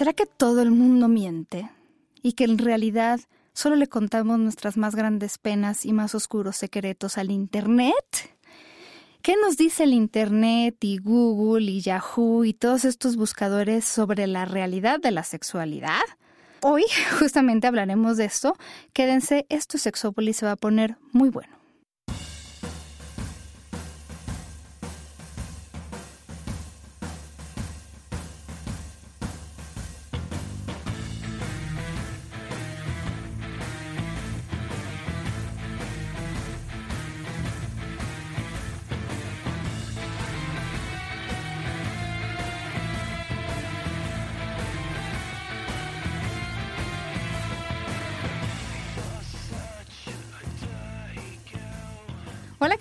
¿Será que todo el mundo miente y que en realidad solo le contamos nuestras más grandes penas y más oscuros secretos al Internet? ¿Qué nos dice el Internet y Google y Yahoo y todos estos buscadores sobre la realidad de la sexualidad? Hoy justamente hablaremos de esto. Quédense, esto Sexópolis se va a poner muy bueno.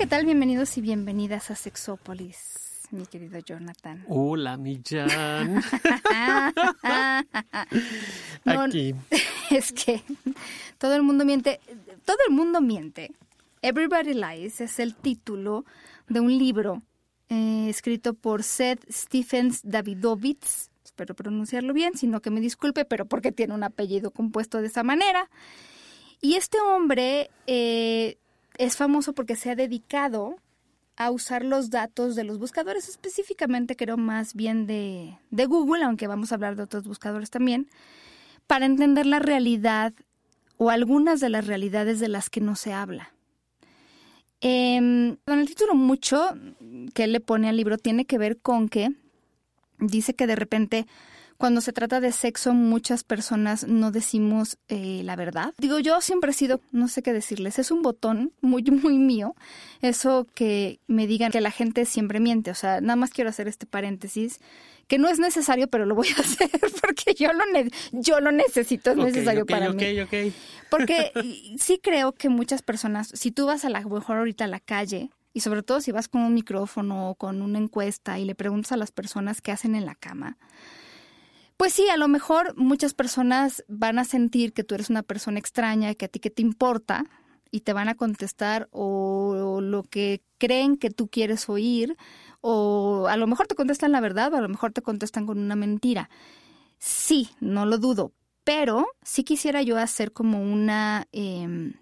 Tal? Bienvenidos y bienvenidas a Sexópolis, mi querido Jonathan. Hola, mi Jan. Aquí. Es que todo el mundo miente, todo el mundo miente. Everybody Lies es el título de un libro eh, escrito por Seth Stephens Davidovitz. Espero pronunciarlo bien, sino que me disculpe, pero porque tiene un apellido compuesto de esa manera. Y este hombre eh, es famoso porque se ha dedicado a usar los datos de los buscadores, específicamente creo más bien de, de Google, aunque vamos a hablar de otros buscadores también, para entender la realidad o algunas de las realidades de las que no se habla. Eh, con el título mucho que le pone al libro tiene que ver con que dice que de repente cuando se trata de sexo, muchas personas no decimos eh, la verdad. Digo, yo siempre he sido, no sé qué decirles, es un botón muy, muy mío, eso que me digan que la gente siempre miente. O sea, nada más quiero hacer este paréntesis, que no es necesario, pero lo voy a hacer porque yo lo, yo lo necesito, es necesario para mí. Porque sí creo que muchas personas, si tú vas a la mejor ahorita a la calle, y sobre todo si vas con un micrófono o con una encuesta y le preguntas a las personas qué hacen en la cama, pues sí, a lo mejor muchas personas van a sentir que tú eres una persona extraña, que a ti que te importa, y te van a contestar o, lo que creen que tú quieres oír, o a lo mejor te contestan la verdad, o a lo mejor te contestan con una mentira. Sí, no lo dudo, pero sí quisiera yo hacer como una... Eh,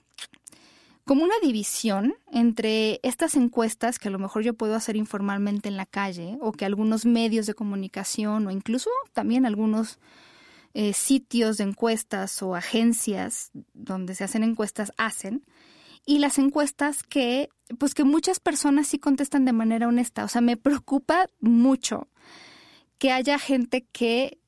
como una división entre estas encuestas que a lo mejor yo puedo hacer informalmente en la calle o que algunos medios de comunicación o incluso también algunos eh, sitios de encuestas o agencias donde se hacen encuestas hacen y las encuestas que pues que muchas personas sí contestan de manera honesta, o sea, me preocupa mucho que haya gente que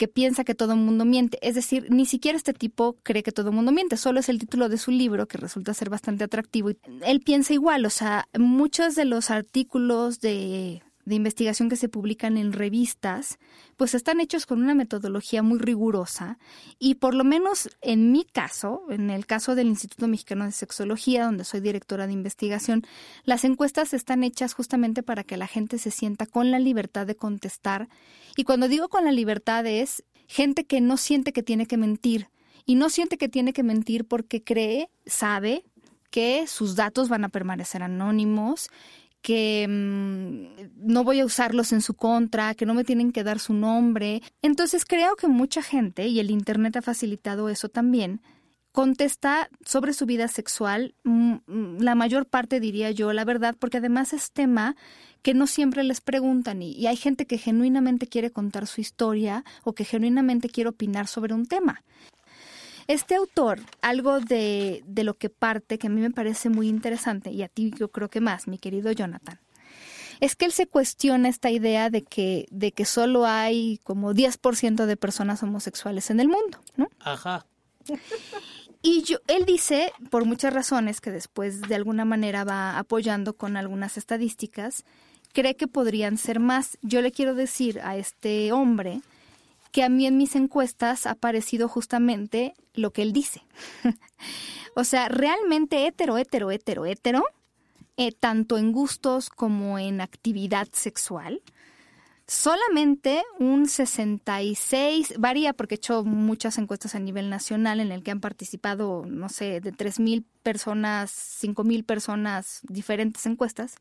que piensa que todo el mundo miente. Es decir, ni siquiera este tipo cree que todo el mundo miente, solo es el título de su libro que resulta ser bastante atractivo. Él piensa igual, o sea, muchos de los artículos de, de investigación que se publican en revistas, pues están hechos con una metodología muy rigurosa y por lo menos en mi caso, en el caso del Instituto Mexicano de Sexología, donde soy directora de investigación, las encuestas están hechas justamente para que la gente se sienta con la libertad de contestar. Y cuando digo con la libertad es gente que no siente que tiene que mentir y no siente que tiene que mentir porque cree, sabe que sus datos van a permanecer anónimos que mm, no voy a usarlos en su contra, que no me tienen que dar su nombre. Entonces creo que mucha gente, y el Internet ha facilitado eso también, contesta sobre su vida sexual, mm, mm, la mayor parte diría yo, la verdad, porque además es tema que no siempre les preguntan y, y, hay gente que genuinamente quiere contar su historia o que genuinamente quiere opinar sobre un tema. Este autor, algo de, de lo que parte, que a mí me parece muy interesante, y a ti yo creo que más, mi querido Jonathan, es que él se cuestiona esta idea de que, de que solo hay como 10% de personas homosexuales en el mundo, ¿no? Ajá. Y yo, él dice, por muchas razones, que después de alguna manera va apoyando con algunas estadísticas, cree que podrían ser más. Yo le quiero decir a este hombre que a mí en mis encuestas ha aparecido justamente lo que él dice. o sea, realmente hetero, hetero, hetero, hetero, eh, tanto en gustos como en actividad sexual. Solamente un 66, varía porque he hecho muchas encuestas a nivel nacional en el que han participado, no sé, de 3.000 personas, 5.000 personas, diferentes encuestas.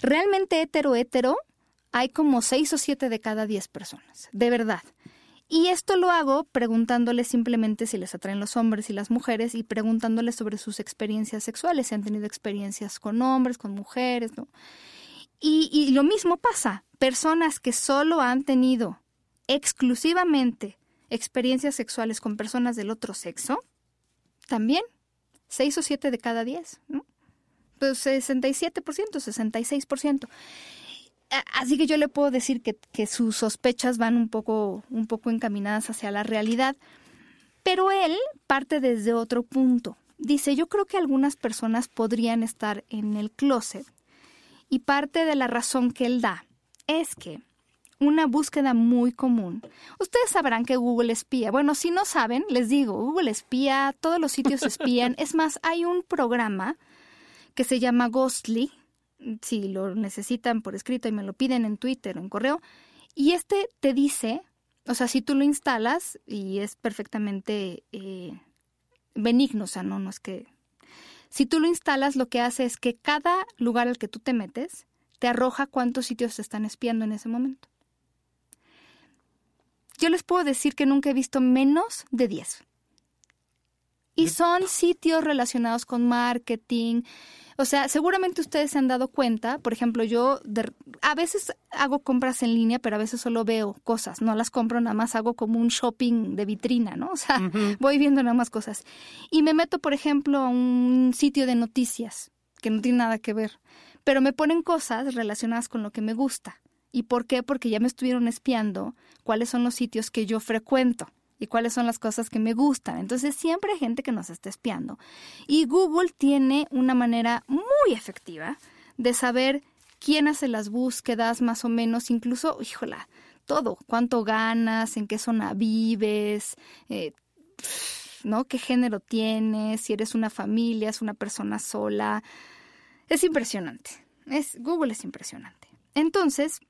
Realmente hetero, hetero, hay como 6 o 7 de cada 10 personas, de verdad. Y esto lo hago preguntándoles simplemente si les atraen los hombres y las mujeres y preguntándoles sobre sus experiencias sexuales, si han tenido experiencias con hombres, con mujeres, ¿no? Y, y lo mismo pasa, personas que solo han tenido exclusivamente experiencias sexuales con personas del otro sexo, también, seis o siete de cada diez, ¿no? Pues 67%, 66%. Así que yo le puedo decir que, que, sus sospechas van un poco, un poco encaminadas hacia la realidad, pero él parte desde otro punto. Dice, yo creo que algunas personas podrían estar en el closet y parte de la razón que él da es que una búsqueda muy común. Ustedes sabrán que Google espía. Bueno, si no saben, les digo, Google espía, todos los sitios espían. Es más, hay un programa que se llama Ghostly, si lo necesitan por escrito y me lo piden en Twitter o en correo, y este te dice, o sea, si tú lo instalas y es perfectamente eh, benigno, o sea, no, no es que... Si tú lo instalas, lo que hace es que cada lugar al que tú te metes te arroja cuántos sitios te están espiando en ese momento. Yo les puedo decir que nunca he visto menos de 10. Y son sitios relacionados con marketing, o sea, seguramente ustedes se han dado cuenta, por ejemplo, yo a veces hago compras en línea, pero a veces solo veo cosas, no las compro, nada más hago como un shopping de vitrina, ¿no? O sea, voy viendo nada más cosas. Y me meto, por ejemplo, a un sitio de noticias, que no tiene nada que ver, pero me ponen cosas relacionadas con lo que me gusta. ¿Y por qué? Porque ya me estuvieron espiando cuáles son los sitios que yo frecuento y cuáles son las cosas que me gustan. Entonces siempre hay gente que nos está espiando. Y Google tiene una manera muy efectiva de saber quién hace las búsquedas más o menos, incluso, híjola, todo, cuánto ganas, en qué zona vives, eh, ¿no? ¿Qué género tienes? Si eres una familia, es una persona sola. Es impresionante. Es, Google es impresionante. Entonces,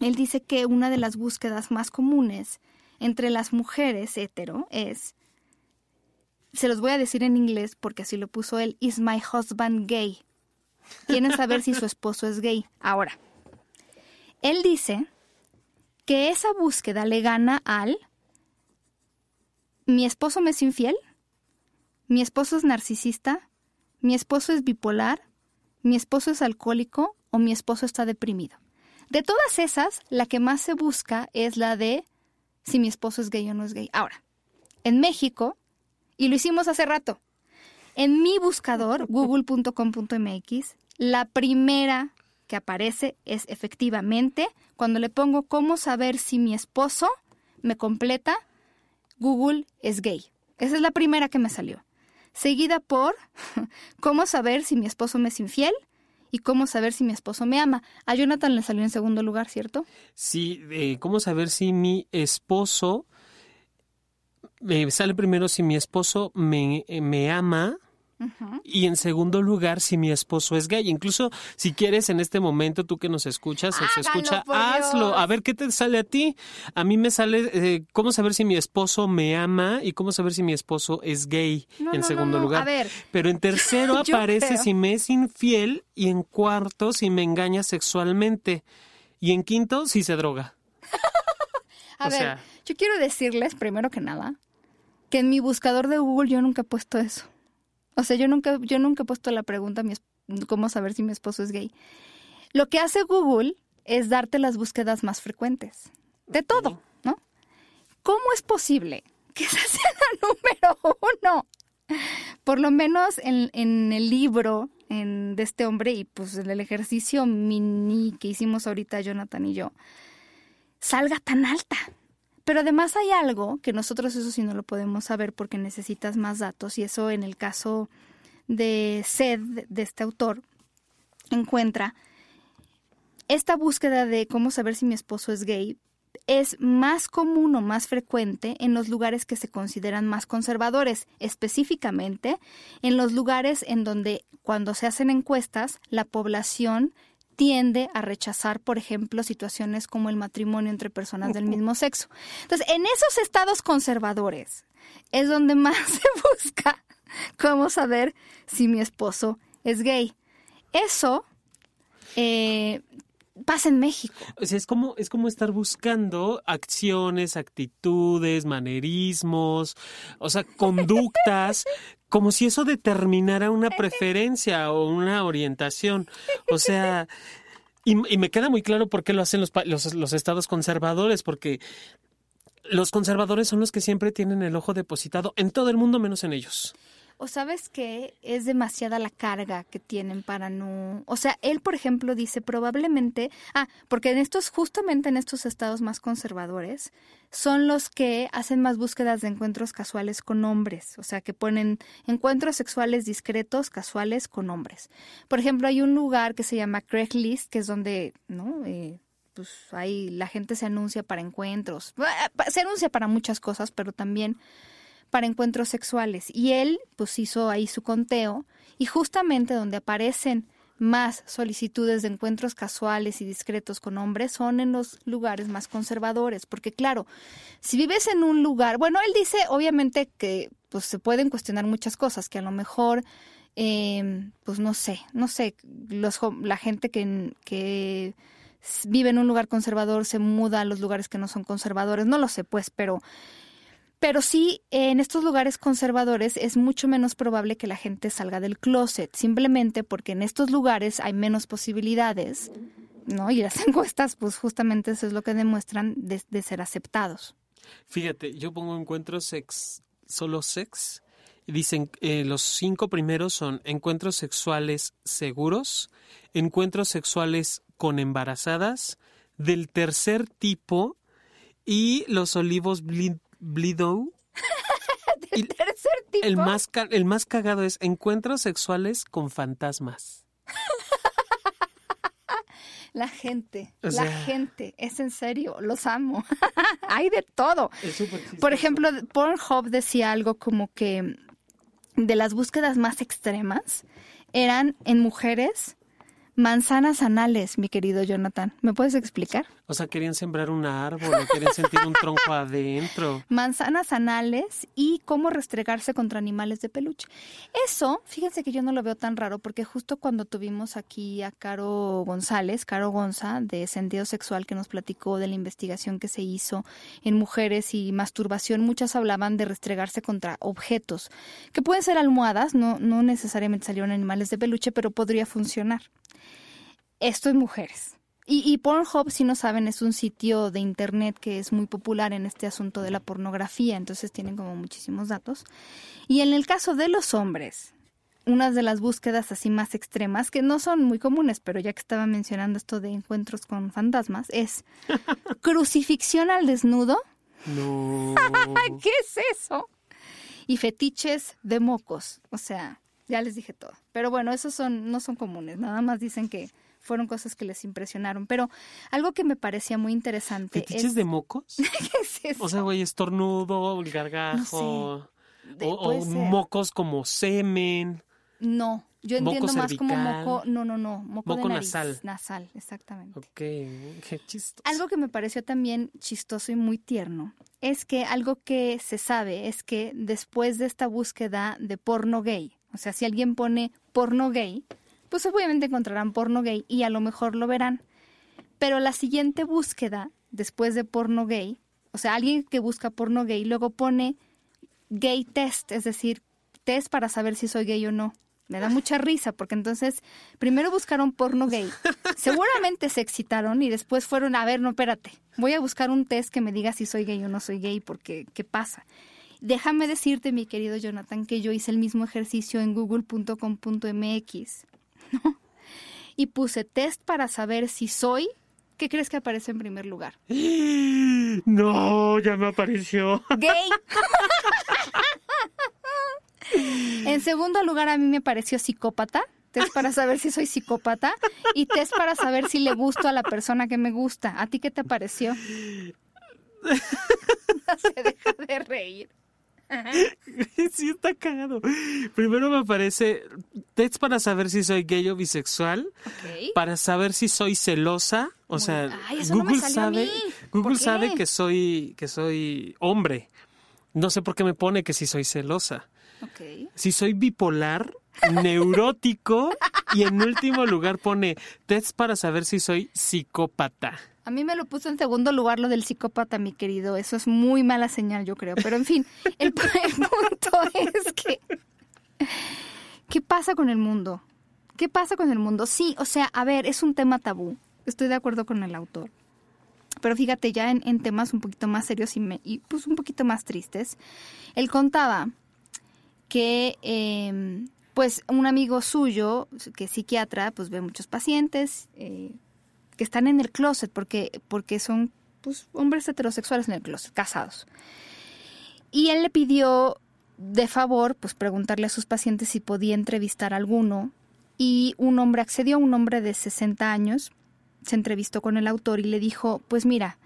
él dice que una de las búsquedas más comunes entre las mujeres hetero es, se los voy a decir en inglés porque así lo puso él, is my husband gay. Quieren saber si su esposo es gay. Ahora, él dice que esa búsqueda le gana al mi esposo me es infiel, mi esposo es narcisista, mi esposo es bipolar, mi esposo es alcohólico o mi esposo está deprimido. De todas esas, la que más se busca es la de si mi esposo es gay o no es gay. Ahora, en México, y lo hicimos hace rato, en mi buscador, google.com.mx, la primera que aparece es efectivamente cuando le pongo cómo saber si mi esposo me completa, Google es gay. Esa es la primera que me salió. Seguida por cómo saber si mi esposo me es infiel, y cómo saber si mi esposo me ama. A Jonathan le salió en segundo lugar, ¿cierto? Sí, eh, cómo saber si mi esposo me sale primero si mi esposo me, me ama y en segundo lugar, si mi esposo es gay. Incluso si quieres en este momento, tú que nos escuchas, se escucha, hazlo. A ver qué te sale a ti. A mí me sale eh, cómo saber si mi esposo me ama y cómo saber si mi esposo es gay en segundo lugar. Pero en tercero aparece si me es infiel y en cuarto si me engaña sexualmente. Y en quinto si se droga. a ver, yo quiero decirles primero que nada que en mi buscador de Google yo nunca he puesto eso. O sea, yo nunca, yo nunca he puesto la pregunta cómo saber si mi esposo es gay. Lo que hace Google es darte las búsquedas más frecuentes. De todo, ¿no? ¿Cómo es posible que esa sea la número uno? Por lo menos en, en el libro en, de este hombre y pues en el ejercicio mini que hicimos ahorita Jonathan y yo, salga tan alta. Pero además hay algo que nosotros eso sí no lo podemos saber porque necesitas más datos y eso en el caso de Sed, de este autor, encuentra esta búsqueda de cómo saber si mi esposo es gay es más común o más frecuente en los lugares que se consideran más conservadores, específicamente en los lugares en donde cuando se hacen encuestas la población tiende a rechazar, por ejemplo, situaciones como el matrimonio entre personas del mismo sexo. Entonces, en esos estados conservadores es donde más se busca cómo saber si mi esposo es gay. Eso, eh, pasa en México. O sea, es como, es como estar buscando acciones, actitudes, manerismos, o sea, conductas, como si eso determinara una preferencia o una orientación. O sea, y, me queda muy claro por qué lo hacen los, los, los estados conservadores, porque los conservadores son los que siempre tienen el ojo depositado en todo el mundo menos en ellos. O sabes que es demasiada la carga que tienen para no... O sea, él, por ejemplo, dice probablemente... Ah, porque en estos, justamente en estos estados más conservadores, son los que hacen más búsquedas de encuentros casuales con hombres. O sea, que ponen encuentros sexuales discretos, casuales con hombres. Por ejemplo, hay un lugar que se llama Craigslist, que es donde, ¿no? Eh, pues ahí la gente se anuncia para encuentros. Se anuncia para muchas cosas, pero también para encuentros sexuales. Y él pues hizo ahí su conteo y justamente donde aparecen más solicitudes de encuentros casuales y discretos con hombres son en los lugares más conservadores, porque claro, si vives en un lugar, bueno, él dice obviamente que pues se pueden cuestionar muchas cosas, que a lo mejor, eh, pues no sé, no sé, los, la gente que vive en un lugar conservador se muda a los lugares que no son conservadores, no lo sé, pues, pero pero sí, en estos lugares conservadores es mucho menos probable que la gente salga del closet, simplemente porque en estos lugares hay menos posibilidades, ¿no? Y las encuestas, pues justamente eso es lo que demuestran de, ser aceptados. Fíjate, yo pongo encuentros sex, solo sex, dicen eh, los cinco primeros son encuentros sexuales seguros, encuentros sexuales con embarazadas, del tercer tipo y los olivos blind Blidow. el tercer tipo. El más, el más cagado es encuentros sexuales con fantasmas. La gente, la gente, es en serio, los amo. Hay de todo. Por ejemplo, Pornhub decía algo como que de las búsquedas más extremas eran en mujeres Manzanas anales, mi querido Jonathan. ¿Me puedes explicar? O sea, querían sembrar un árbol querían sentir un tronco adentro. Manzanas anales y cómo restregarse contra animales de peluche. Eso, fíjense que yo no lo veo tan raro porque justo cuando tuvimos aquí a Caro González, Caro Gonza, de Sentido Sexual, que nos platicó de la investigación que se hizo en mujeres y masturbación, muchas hablaban de restregarse contra objetos, que pueden ser almohadas, no, no necesariamente salieron animales de peluche, pero podría funcionar esto en mujeres. Y, y, Pornhub, si no saben, es un sitio de internet que es muy popular en este asunto de la pornografía, entonces tienen como muchísimos datos. Y en el caso de los hombres, una de las búsquedas así más extremas, que no son muy comunes, pero ya que estaba mencionando esto de encuentros con fantasmas, es crucifixión al desnudo. No. ¿Qué es eso? Y fetiches de mocos. O sea, ya les dije todo. Pero bueno, esos son, no son comunes, nada más dicen que fueron cosas que les impresionaron. Pero algo que me parecía muy interesante. ¿Fetiches de mocos? ¿Qué es O sea, güey, estornudo, el gargajo. o, mocos como semen. No, yo entiendo más como moco, no, no, no, moco, de nariz, nasal. Nasal, exactamente. Ok, qué chistoso. Algo que me pareció también chistoso y muy tierno es que algo que se sabe es que después de esta búsqueda de porno gay, o sea, si alguien pone porno gay, pues obviamente encontrarán porno gay y a lo mejor lo verán. Pero la siguiente búsqueda, después de porno gay, o sea, alguien que busca porno gay, luego pone gay test, es decir, test para saber si soy gay o no. Me da mucha risa porque entonces primero buscaron porno gay, seguramente se excitaron y después fueron a ver, no, espérate, voy a buscar un test que me diga si soy gay o no soy gay porque ¿qué pasa? Déjame decirte, mi querido Jonathan, que yo hice el mismo ejercicio en google.com.mx Y puse test para saber si soy. ¿Qué crees que aparece en primer lugar? No, ya me apareció. Gay. en segundo lugar, a mí me apareció psicópata. Test para saber si soy psicópata. Y test para saber si le gusto a la persona que me gusta. ¿A ti qué te pareció? No se deja de reír. sí, está cagado. Primero me aparece test para saber si soy gay o bisexual, para saber si soy celosa, o sea, Google sabe, Google sabe que soy que soy hombre. No sé por qué me pone que si soy celosa. Si soy bipolar, neurótico Y en último lugar pone test para saber si soy psicópata. A mí me lo puso en segundo lugar lo del psicópata, mi querido. Eso es muy mala señal, yo creo. Pero en fin, el, punto es que... ¿Qué pasa con el mundo? ¿Qué pasa con el mundo? Sí, o sea, a ver, es un tema tabú. Estoy de acuerdo con el autor. Pero fíjate, ya en, temas un poquito más serios y, pues un poquito más tristes, él contaba que em, pues un amigo suyo, que es psiquiatra, pues ve muchos pacientes eh, están en el closet porque, porque son pues, hombres heterosexuales en el closet, casados. Y él le pidió de favor, pues preguntarle a sus pacientes si podía entrevistar a alguno. Y un hombre accedió, un hombre de 60 años, se entrevistó con el autor y le dijo, pues mira,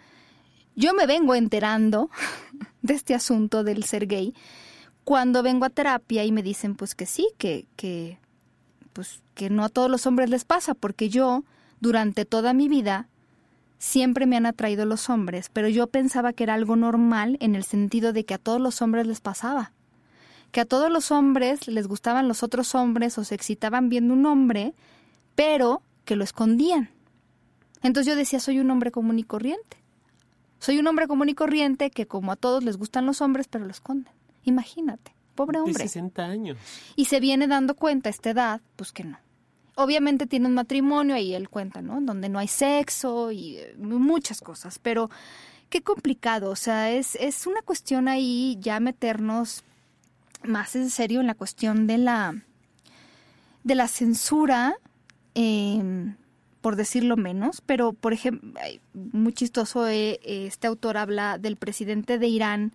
yo me vengo enterando de este asunto del ser gay cuando vengo a terapia y me dicen pues que sí, que, que, pues, que no a todos los hombres les pasa, porque yo durante toda mi vida siempre me han atraído los hombres, pero yo pensaba que era algo normal en el sentido de que a todos los hombres les pasaba, que a todos los hombres les gustaban los otros hombres o se excitaban viendo un hombre, pero que lo escondían. Entonces yo decía, soy un hombre común y corriente. Soy un hombre común y corriente que como a todos les gustan los hombres, pero lo esconden. Imagínate, pobre hombre. De 60 años. Y se viene dando cuenta a esta edad, pues que no. Obviamente tiene un matrimonio, ahí él cuenta, ¿no? Donde no hay sexo y eh, muchas cosas, pero qué complicado, o sea, es, es una cuestión ahí ya meternos más en serio en la cuestión de la, de la censura. Eh, por decirlo menos, pero por ejemplo, muy chistoso, eh, este autor habla del presidente de Irán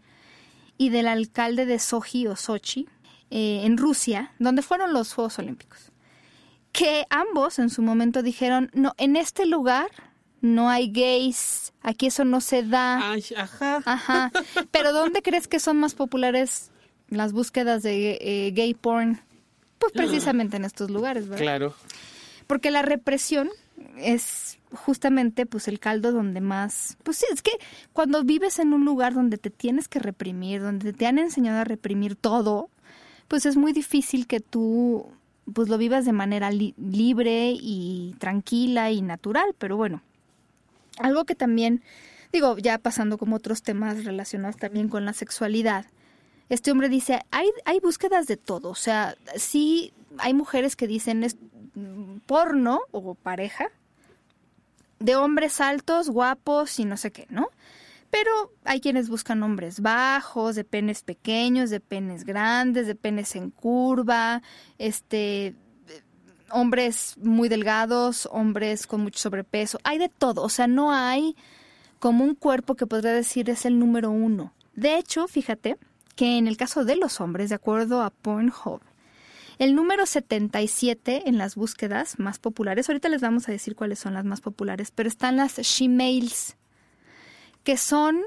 y del alcalde de Sochi o Sochi, eh, en Rusia, donde fueron los Juegos Olímpicos, que ambos en su momento dijeron, no, en este lugar no hay gays, aquí eso no se da. ajá. Ajá. Pero ¿dónde crees que son más populares las búsquedas de eh, gay porn? Pues precisamente en estos lugares, ¿verdad? Claro. Porque la represión es justamente pues el caldo donde más, pues sí, es que cuando vives en un lugar donde te tienes que reprimir, donde te han enseñado a reprimir todo, pues es muy difícil que tú pues lo vivas de manera libre y tranquila y natural, pero bueno, algo que también, digo, ya pasando como otros temas relacionados también con la sexualidad, este hombre dice, hay, hay búsquedas de todo, o sea, sí hay mujeres que dicen es porno o pareja, de hombres altos, guapos y no sé qué, ¿no? Pero hay quienes buscan hombres bajos, de penes pequeños, de penes grandes, de penes en curva, este hombres muy delgados, hombres con mucho sobrepeso, hay de todo, o sea, no hay como un cuerpo que podría decir es el número uno. De hecho, fíjate que en el caso de los hombres, de acuerdo a Pornhub, el número 77 en las búsquedas más populares, ahorita les vamos a decir cuáles son las más populares, pero están las shemales, que son,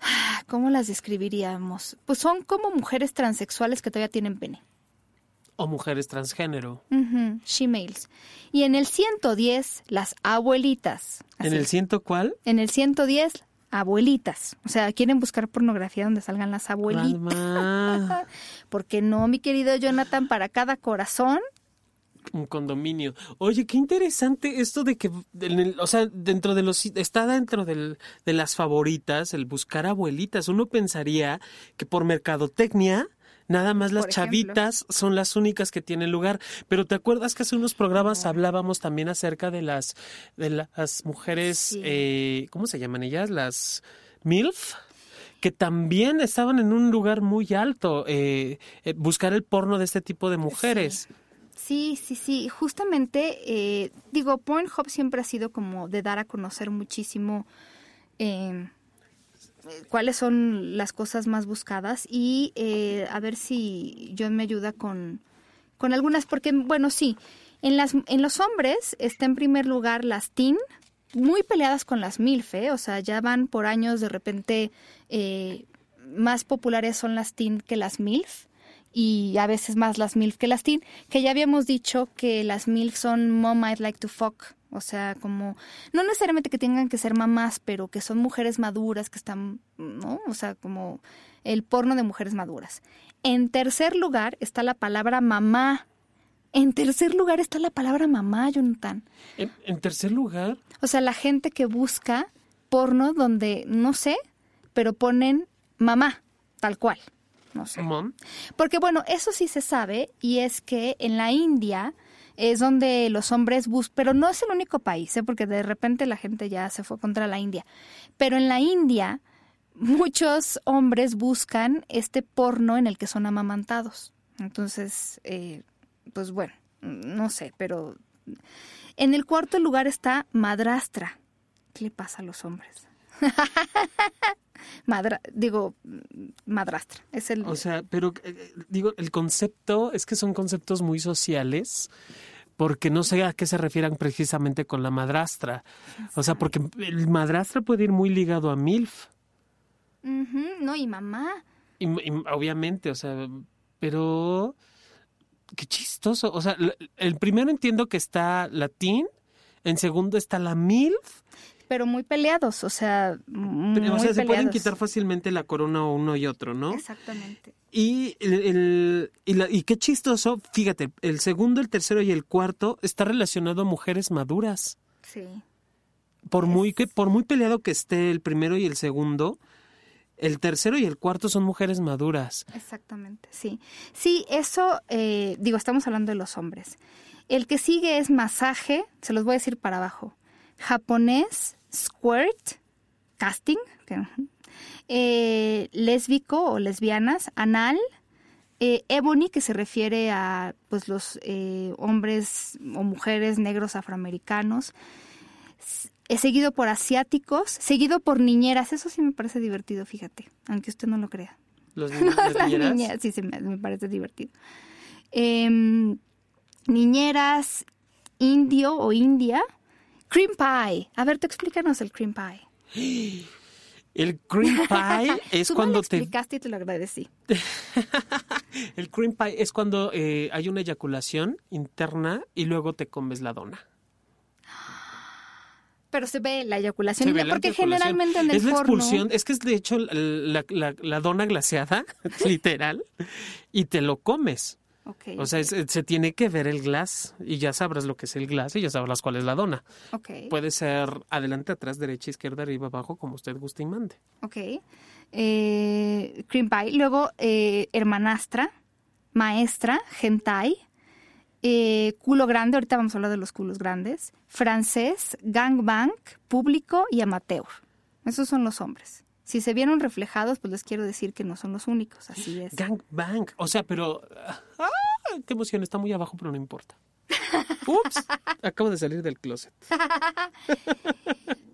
¿cómo las describiríamos? Pues son como mujeres transexuales que todavía tienen pene. O mujeres transgénero. Uh shemales. Y en el 110, las abuelitas. ¿En el ciento cuál? En el 110, abuelitas. O sea, quieren buscar pornografía donde salgan las abuelitas. Porque no, mi querido Jonathan, para cada corazón un condominio. Oye, qué interesante esto de que, o sea, dentro de los, está dentro del, de las favoritas el buscar abuelitas. Uno pensaría que por mercadotecnia Nada más las chavitas son las únicas que tienen lugar. Pero ¿te acuerdas que hace unos programas hablábamos también acerca de las, de las mujeres, eh, ¿cómo se llaman ellas? Las MILF que también estaban en un lugar muy alto, eh, eh, buscar el porno de este tipo de mujeres. Sí, sí, sí. Justamente, eh, digo, Pornhub siempre ha sido como de dar a conocer muchísimo cuáles son las cosas más buscadas y eh, a ver si John me ayuda con, con algunas, porque, bueno, sí, en, las, en los hombres está en primer lugar las teen, muy peleadas con las MILF, ¿eh? o sea, ya van por años de repente eh, más populares son las teen que las MILF y a veces más las MILF que las teen, que ya habíamos dicho que las MILF son Mom I'd Like to Fuck, o sea, como, no necesariamente que tengan que ser mamás, pero que son mujeres maduras, que están, ¿no? O sea, como el porno de mujeres maduras. En tercer lugar está la palabra mamá. En tercer lugar está la palabra mamá, Jonathan. En, en tercer lugar, O sea, la gente que busca porno donde, no sé, pero ponen mamá, tal cual. No sé. mom, Porque bueno, eso sí se sabe y es que en la India es donde los hombres buscan, pero no es el único país, ¿eh? porque de repente la gente ya se fue contra la India. Pero en la India muchos hombres buscan este porno en el que son amamantados. Entonces, eh, pues bueno, no sé, pero en el cuarto lugar está madrastra. ¿Qué le pasa a los hombres? Madra, digo, madrastra. Es el, O sea, pero eh, digo, el concepto es que son conceptos muy sociales, porque no sé a qué se refieran precisamente con la madrastra. O sea, porque el madrastra puede ir muy ligado a MILF. No, y mamá. Y, y obviamente, o sea, pero qué chistoso. O sea, el primero entiendo que está latín, en segundo está la MILF, pero muy peleados, o sea, muy pero, o sea, se pueden quitar fácilmente la corona uno y otro, ¿no? Exactamente. Y, el, el- y, la- y qué chistoso, fíjate, el segundo, el tercero y el cuarto está relacionado a mujeres maduras. Sí. Por muy, que, por muy peleado que esté el primero y el segundo, el tercero y el cuarto son mujeres maduras. Exactamente, sí. Sí, eso, eh, digo, estamos hablando de los hombres. El que sigue es masaje, se los voy a decir para abajo. Japonés, squirt, casting, eh, lésbico o lesbianas, anal, eh, ebony, que se refiere a pues los eh, hombres o mujeres negros afroamericanos, seguido por asiáticos, seguido por niñeras. Eso sí me parece divertido, fíjate, aunque usted no lo crea. Los ni- las Las niñeras. niñeras, sí, se me, me parece divertido. Em, niñeras, indio o india. Cream pie. A ver, tú explícanos el cream pie. El cream pie es Tú cuando te explicaste y te lo agradecí. el cream pie es cuando eh, hay una eyaculación interna y luego te comes la dona. Pero se ve la eyaculación. Ve la porque eyaculación. generalmente en el es la expulsión, es que es de hecho la, la- la dona glaseada, literal, y te lo comes. Ok, O sea, es- se tiene que ver el glass y ya sabrás lo que es el glass y ya sabrás cuál es la dona. ok, Puede ser adelante, atrás, derecha, izquierda, arriba, abajo, como usted guste y mande. ok. Eh, cream pie. Luego, eh, hermanastra, maestra, hentai, eh, culo grande, ahorita vamos a hablar de los culos grandes, francés, gangbang, público y amateur. Esos son los hombres. Si se vieron reflejados, pues les quiero decir que no son los únicos, así es. Gang bang. O sea, pero. ¡Ah! ¡Qué emoción! Está muy abajo, pero no importa. Ups, acabo de salir del closet.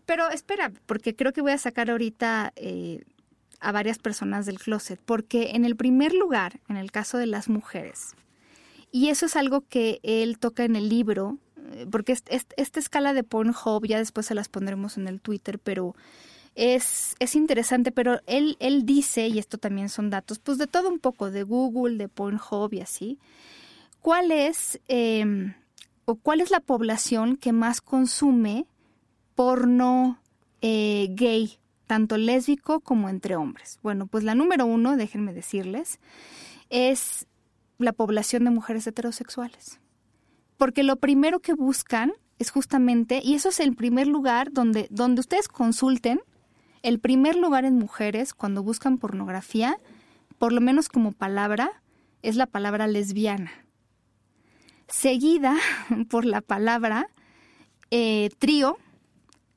Pero espera, porque creo que voy a sacar ahorita eh, a varias personas del closet, porque en el primer lugar, en el caso de las mujeres, y eso es algo que él toca en el libro, eh, porque es- es- esta escala de Pornhub, ya después se las pondremos en el Twitter, pero es, es interesante, pero él, él dice, y esto también son datos, pues de todo un poco, de Google, de Pornhub y así, ¿cuál es, eh, o cuál es la población que más consume porno eh, gay, tanto lésbico como entre hombres? Bueno, pues la número uno, déjenme decirles, es la población de mujeres heterosexuales. Porque lo primero que buscan es justamente, y eso es el primer lugar donde, donde ustedes consulten, el primer lugar en mujeres cuando buscan pornografía, por lo menos como palabra, es la palabra lesbiana. Seguida por la palabra eh, trío,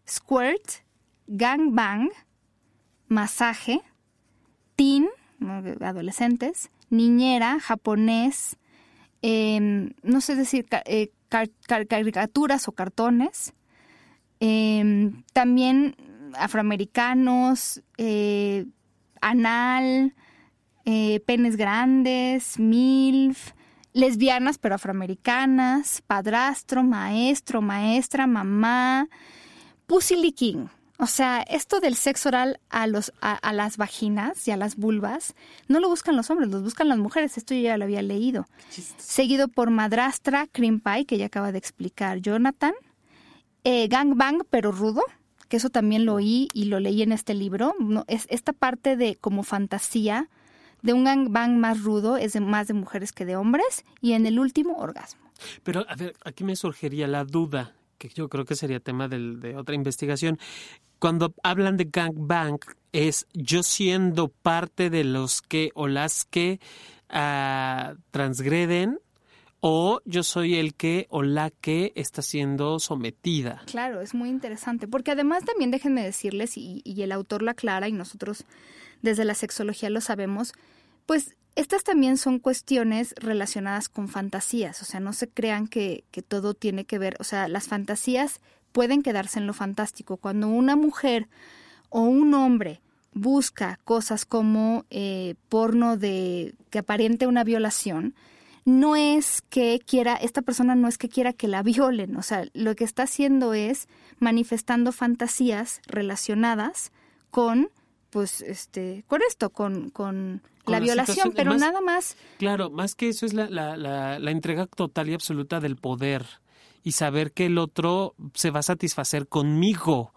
squirt, gangbang, masaje, teen, adolescentes, niñera, japonés, em, no sé decir, eh, car- car- caricaturas o cartones, em, también afroamericanos, eh, anal, eh, penes grandes, MILF, lesbianas pero afroamericanas, padrastro, maestro, maestra, mamá, pussy licking. O sea, esto del sexo oral a, los, a, a las vaginas y a las vulvas, no lo buscan los hombres, los buscan las mujeres. Esto yo ya lo había leído. Seguido por madrastra, cream pie, que ya acaba de explicar Jonathan. Eh, gangbang, pero rudo, eso también lo oí y lo leí en este libro. No, es esta parte de como fantasía de un gangbang más rudo es de más de mujeres que de hombres y en el último orgasmo. Pero, a ver, aquí me surgiría la duda, que yo creo que sería tema de otra investigación. Cuando hablan de gangbang, es yo siendo parte de los que o las que uh, transgreden o yo soy el que o la que está siendo sometida. Claro, es muy interesante, porque además también déjenme decirles, y, y el autor lo aclara y nosotros desde la sexología lo sabemos, pues estas también son cuestiones relacionadas con fantasías, o sea, no se crean que, que, todo tiene que ver, o sea, las fantasías pueden quedarse en lo fantástico. Cuando una mujer o un hombre busca cosas como eh, porno de que aparente una violación, no es que quiera, esta persona no es que quiera que la violen, o sea, lo que está haciendo es manifestando fantasías relacionadas con, pues, este, con esto, con, con, la, violación, pero nada más. Claro, más que eso es la, la, la, la entrega total y absoluta del poder y saber que el otro se va a satisfacer conmigo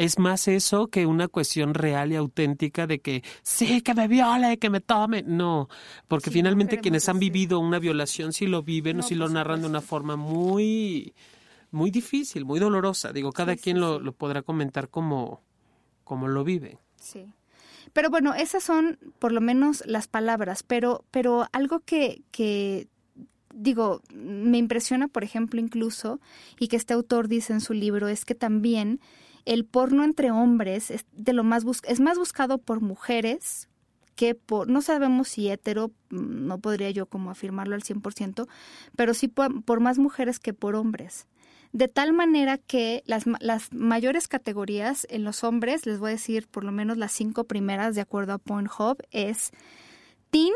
es más eso que una cuestión real y auténtica de que sí, que me viole, que me tome. No, porque finalmente quienes han vivido una violación sí lo viven o sí lo narran de una forma muy, muy difícil, muy dolorosa. Digo, cada quien lo, lo, podrá comentar como, como lo vive. Sí. Pero bueno, esas son por lo menos las palabras, pero, pero algo que, que digo, me impresiona, por ejemplo, incluso, y que este autor dice en su libro, es que también el porno entre hombres es de lo más es más buscado por mujeres que por no sabemos si hetero mm, no podría yo como afirmarlo al 100%, pero sí por, más mujeres que por hombres. De tal manera que las, las mayores categorías en los hombres, les voy a decir por lo menos las cinco primeras de acuerdo a Pornhub, es teen,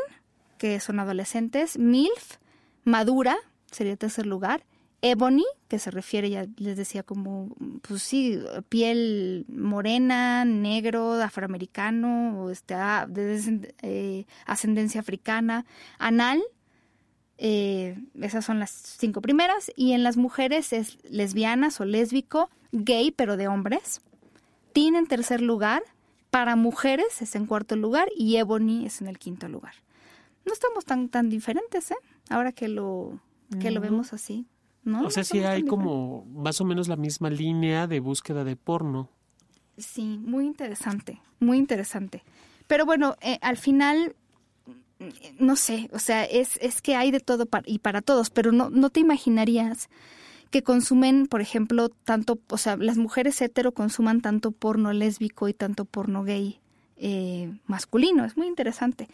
que son adolescentes, MILF, madura, sería tercer lugar, Ebony, que se refiere, ya les decía, como, pues sí, piel morena, negro, afroamericano, o este, de eh, ascendencia africana. Anal, eh, esas son las cinco primeras. Y en las mujeres es lesbianas o lésbico, gay, pero de hombres. Teen en tercer lugar. Para mujeres es en cuarto lugar y Ebony es en el quinto lugar. No estamos tan, tan diferentes, ¿eh? Ahora que lo, que lo vemos así. O sea, sí hay como más o menos la misma línea de búsqueda de porno. Sí, muy interesante, muy interesante. Pero bueno, eh, al final, no sé, o sea, es, es que hay de todo y para todos, pero no, no te imaginarías que consumen, por ejemplo, tanto, o sea, las mujeres hetero consuman tanto porno lésbico y tanto porno gay eh, masculino. Es muy interesante.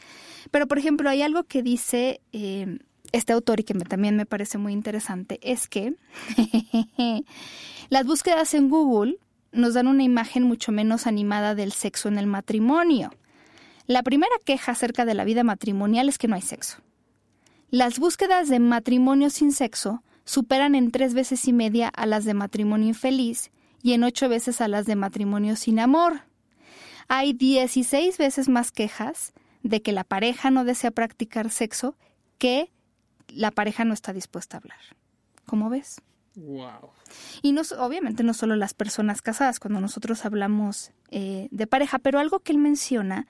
Pero, por ejemplo, hay algo que dice eh, este autor y que también me parece muy interesante es que las búsquedas en Google nos dan una imagen mucho menos animada del sexo en el matrimonio. La primera queja acerca de la vida matrimonial es que no hay sexo. Las búsquedas de matrimonio sin sexo superan en tres veces y media a las de matrimonio infeliz y en ocho veces a las de matrimonio sin amor. Hay 16 veces más quejas de que la pareja no desea practicar sexo que la pareja no está dispuesta a hablar. ¿Cómo ves? Wow. Y no, obviamente no solo las personas casadas, cuando nosotros hablamos eh, de pareja, pero algo que él menciona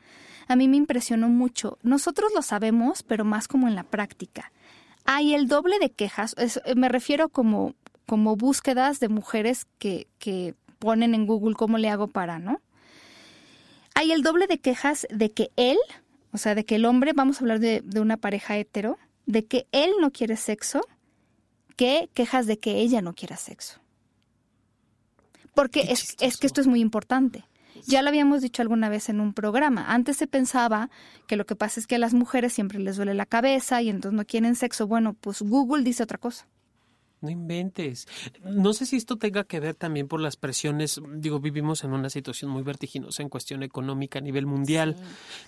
a mí me impresionó mucho. Nosotros lo sabemos, pero más como en la práctica. Hay el doble de quejas, eh, me refiero como, como búsquedas de mujeres que, que ponen en Google cómo le hago para, ¿no? Hay el doble de quejas de que él, o sea, de que el hombre, vamos a hablar de, de una pareja hetero, de que él no quiere sexo que quejas de que ella no quiera sexo. Porque es, es, que esto es muy importante. Ya lo habíamos dicho alguna vez en un programa. Antes se pensaba que lo que pasa es que a las mujeres siempre les duele la cabeza y entonces no quieren sexo. Bueno, pues Google dice otra cosa. No inventes. No sé si esto tenga que ver también por las presiones. Digo, vivimos en una situación muy vertiginosa en cuestión económica a nivel mundial.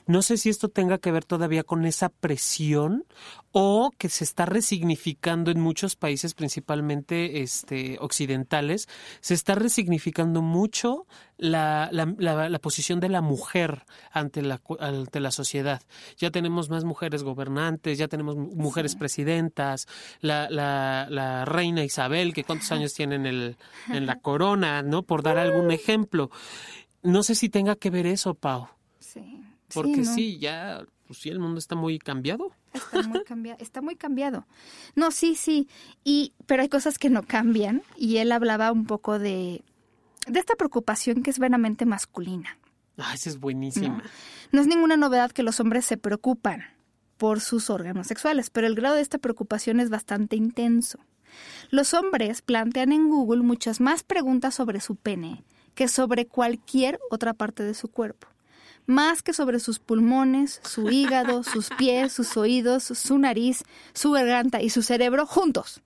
No sé si esto tenga que ver todavía con esa presión o que se está resignificando en muchos países, principalmente este, occidentales, se está resignificando mucho la, la, la, posición de la mujer ante la, ante la sociedad. Ya tenemos más mujeres gobernantes, ya tenemos mujeres presidentas, la, la, la reina Isabel, que cuántos años tiene en, el, en la corona, ¿no? Por dar algún ejemplo. No sé si tenga que ver eso, Pau. Sí. Porque sí, ya pues sí, el mundo está muy cambiado. Está muy, cambiado, está muy cambiado. No, sí, sí. Y, pero hay cosas que no cambian. Y él hablaba un poco de, de esta preocupación que es veramente masculina. Ah, esa es buenísima. No. no es ninguna novedad que los hombres se preocupan por sus órganos sexuales, pero el grado de esta preocupación es bastante intenso. Los hombres plantean en Google muchas más preguntas sobre su pene que sobre cualquier otra parte de su cuerpo más que sobre sus pulmones, su hígado, sus pies, sus oídos, su nariz, su garganta y su cerebro juntos.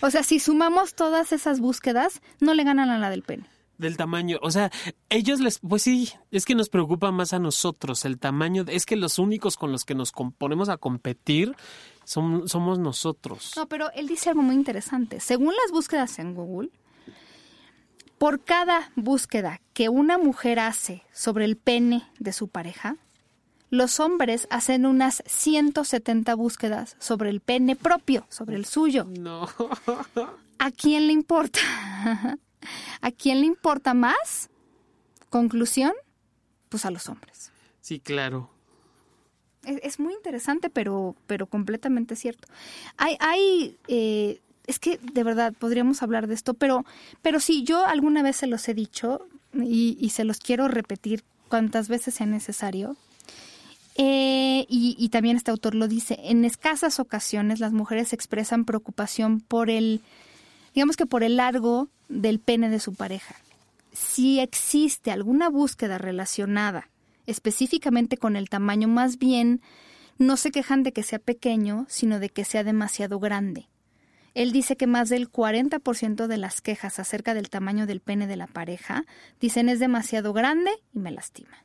O sea, si sumamos todas esas búsquedas, no le ganan a la del pene. Del tamaño, o sea, ellos les, pues sí, es que nos preocupa más a nosotros el tamaño, es que los únicos con los que nos ponemos a competir son, somos nosotros. No, pero él dice algo muy interesante. Según las búsquedas en Google, por cada búsqueda que una mujer hace sobre el pene de su pareja, los hombres hacen unas 170 búsquedas sobre el pene propio, sobre el suyo. No. ¿A quién le importa? ¿A quién le importa más? Conclusión, pues a los hombres. Sí, claro. Es, muy interesante, pero, pero completamente cierto. Hay, hay eh, es que de verdad podríamos hablar de esto, pero, pero sí, yo alguna vez se los he dicho y, se los quiero repetir cuantas veces sea necesario. Eh, y, y, también este autor lo dice, en escasas ocasiones las mujeres expresan preocupación por el, digamos que por el largo del pene de su pareja. Si existe alguna búsqueda relacionada específicamente con el tamaño, más bien no se quejan de que sea pequeño, sino de que sea demasiado grande. Él dice que más del 40% de las quejas acerca del tamaño del pene de la pareja dicen es demasiado grande y me lastima.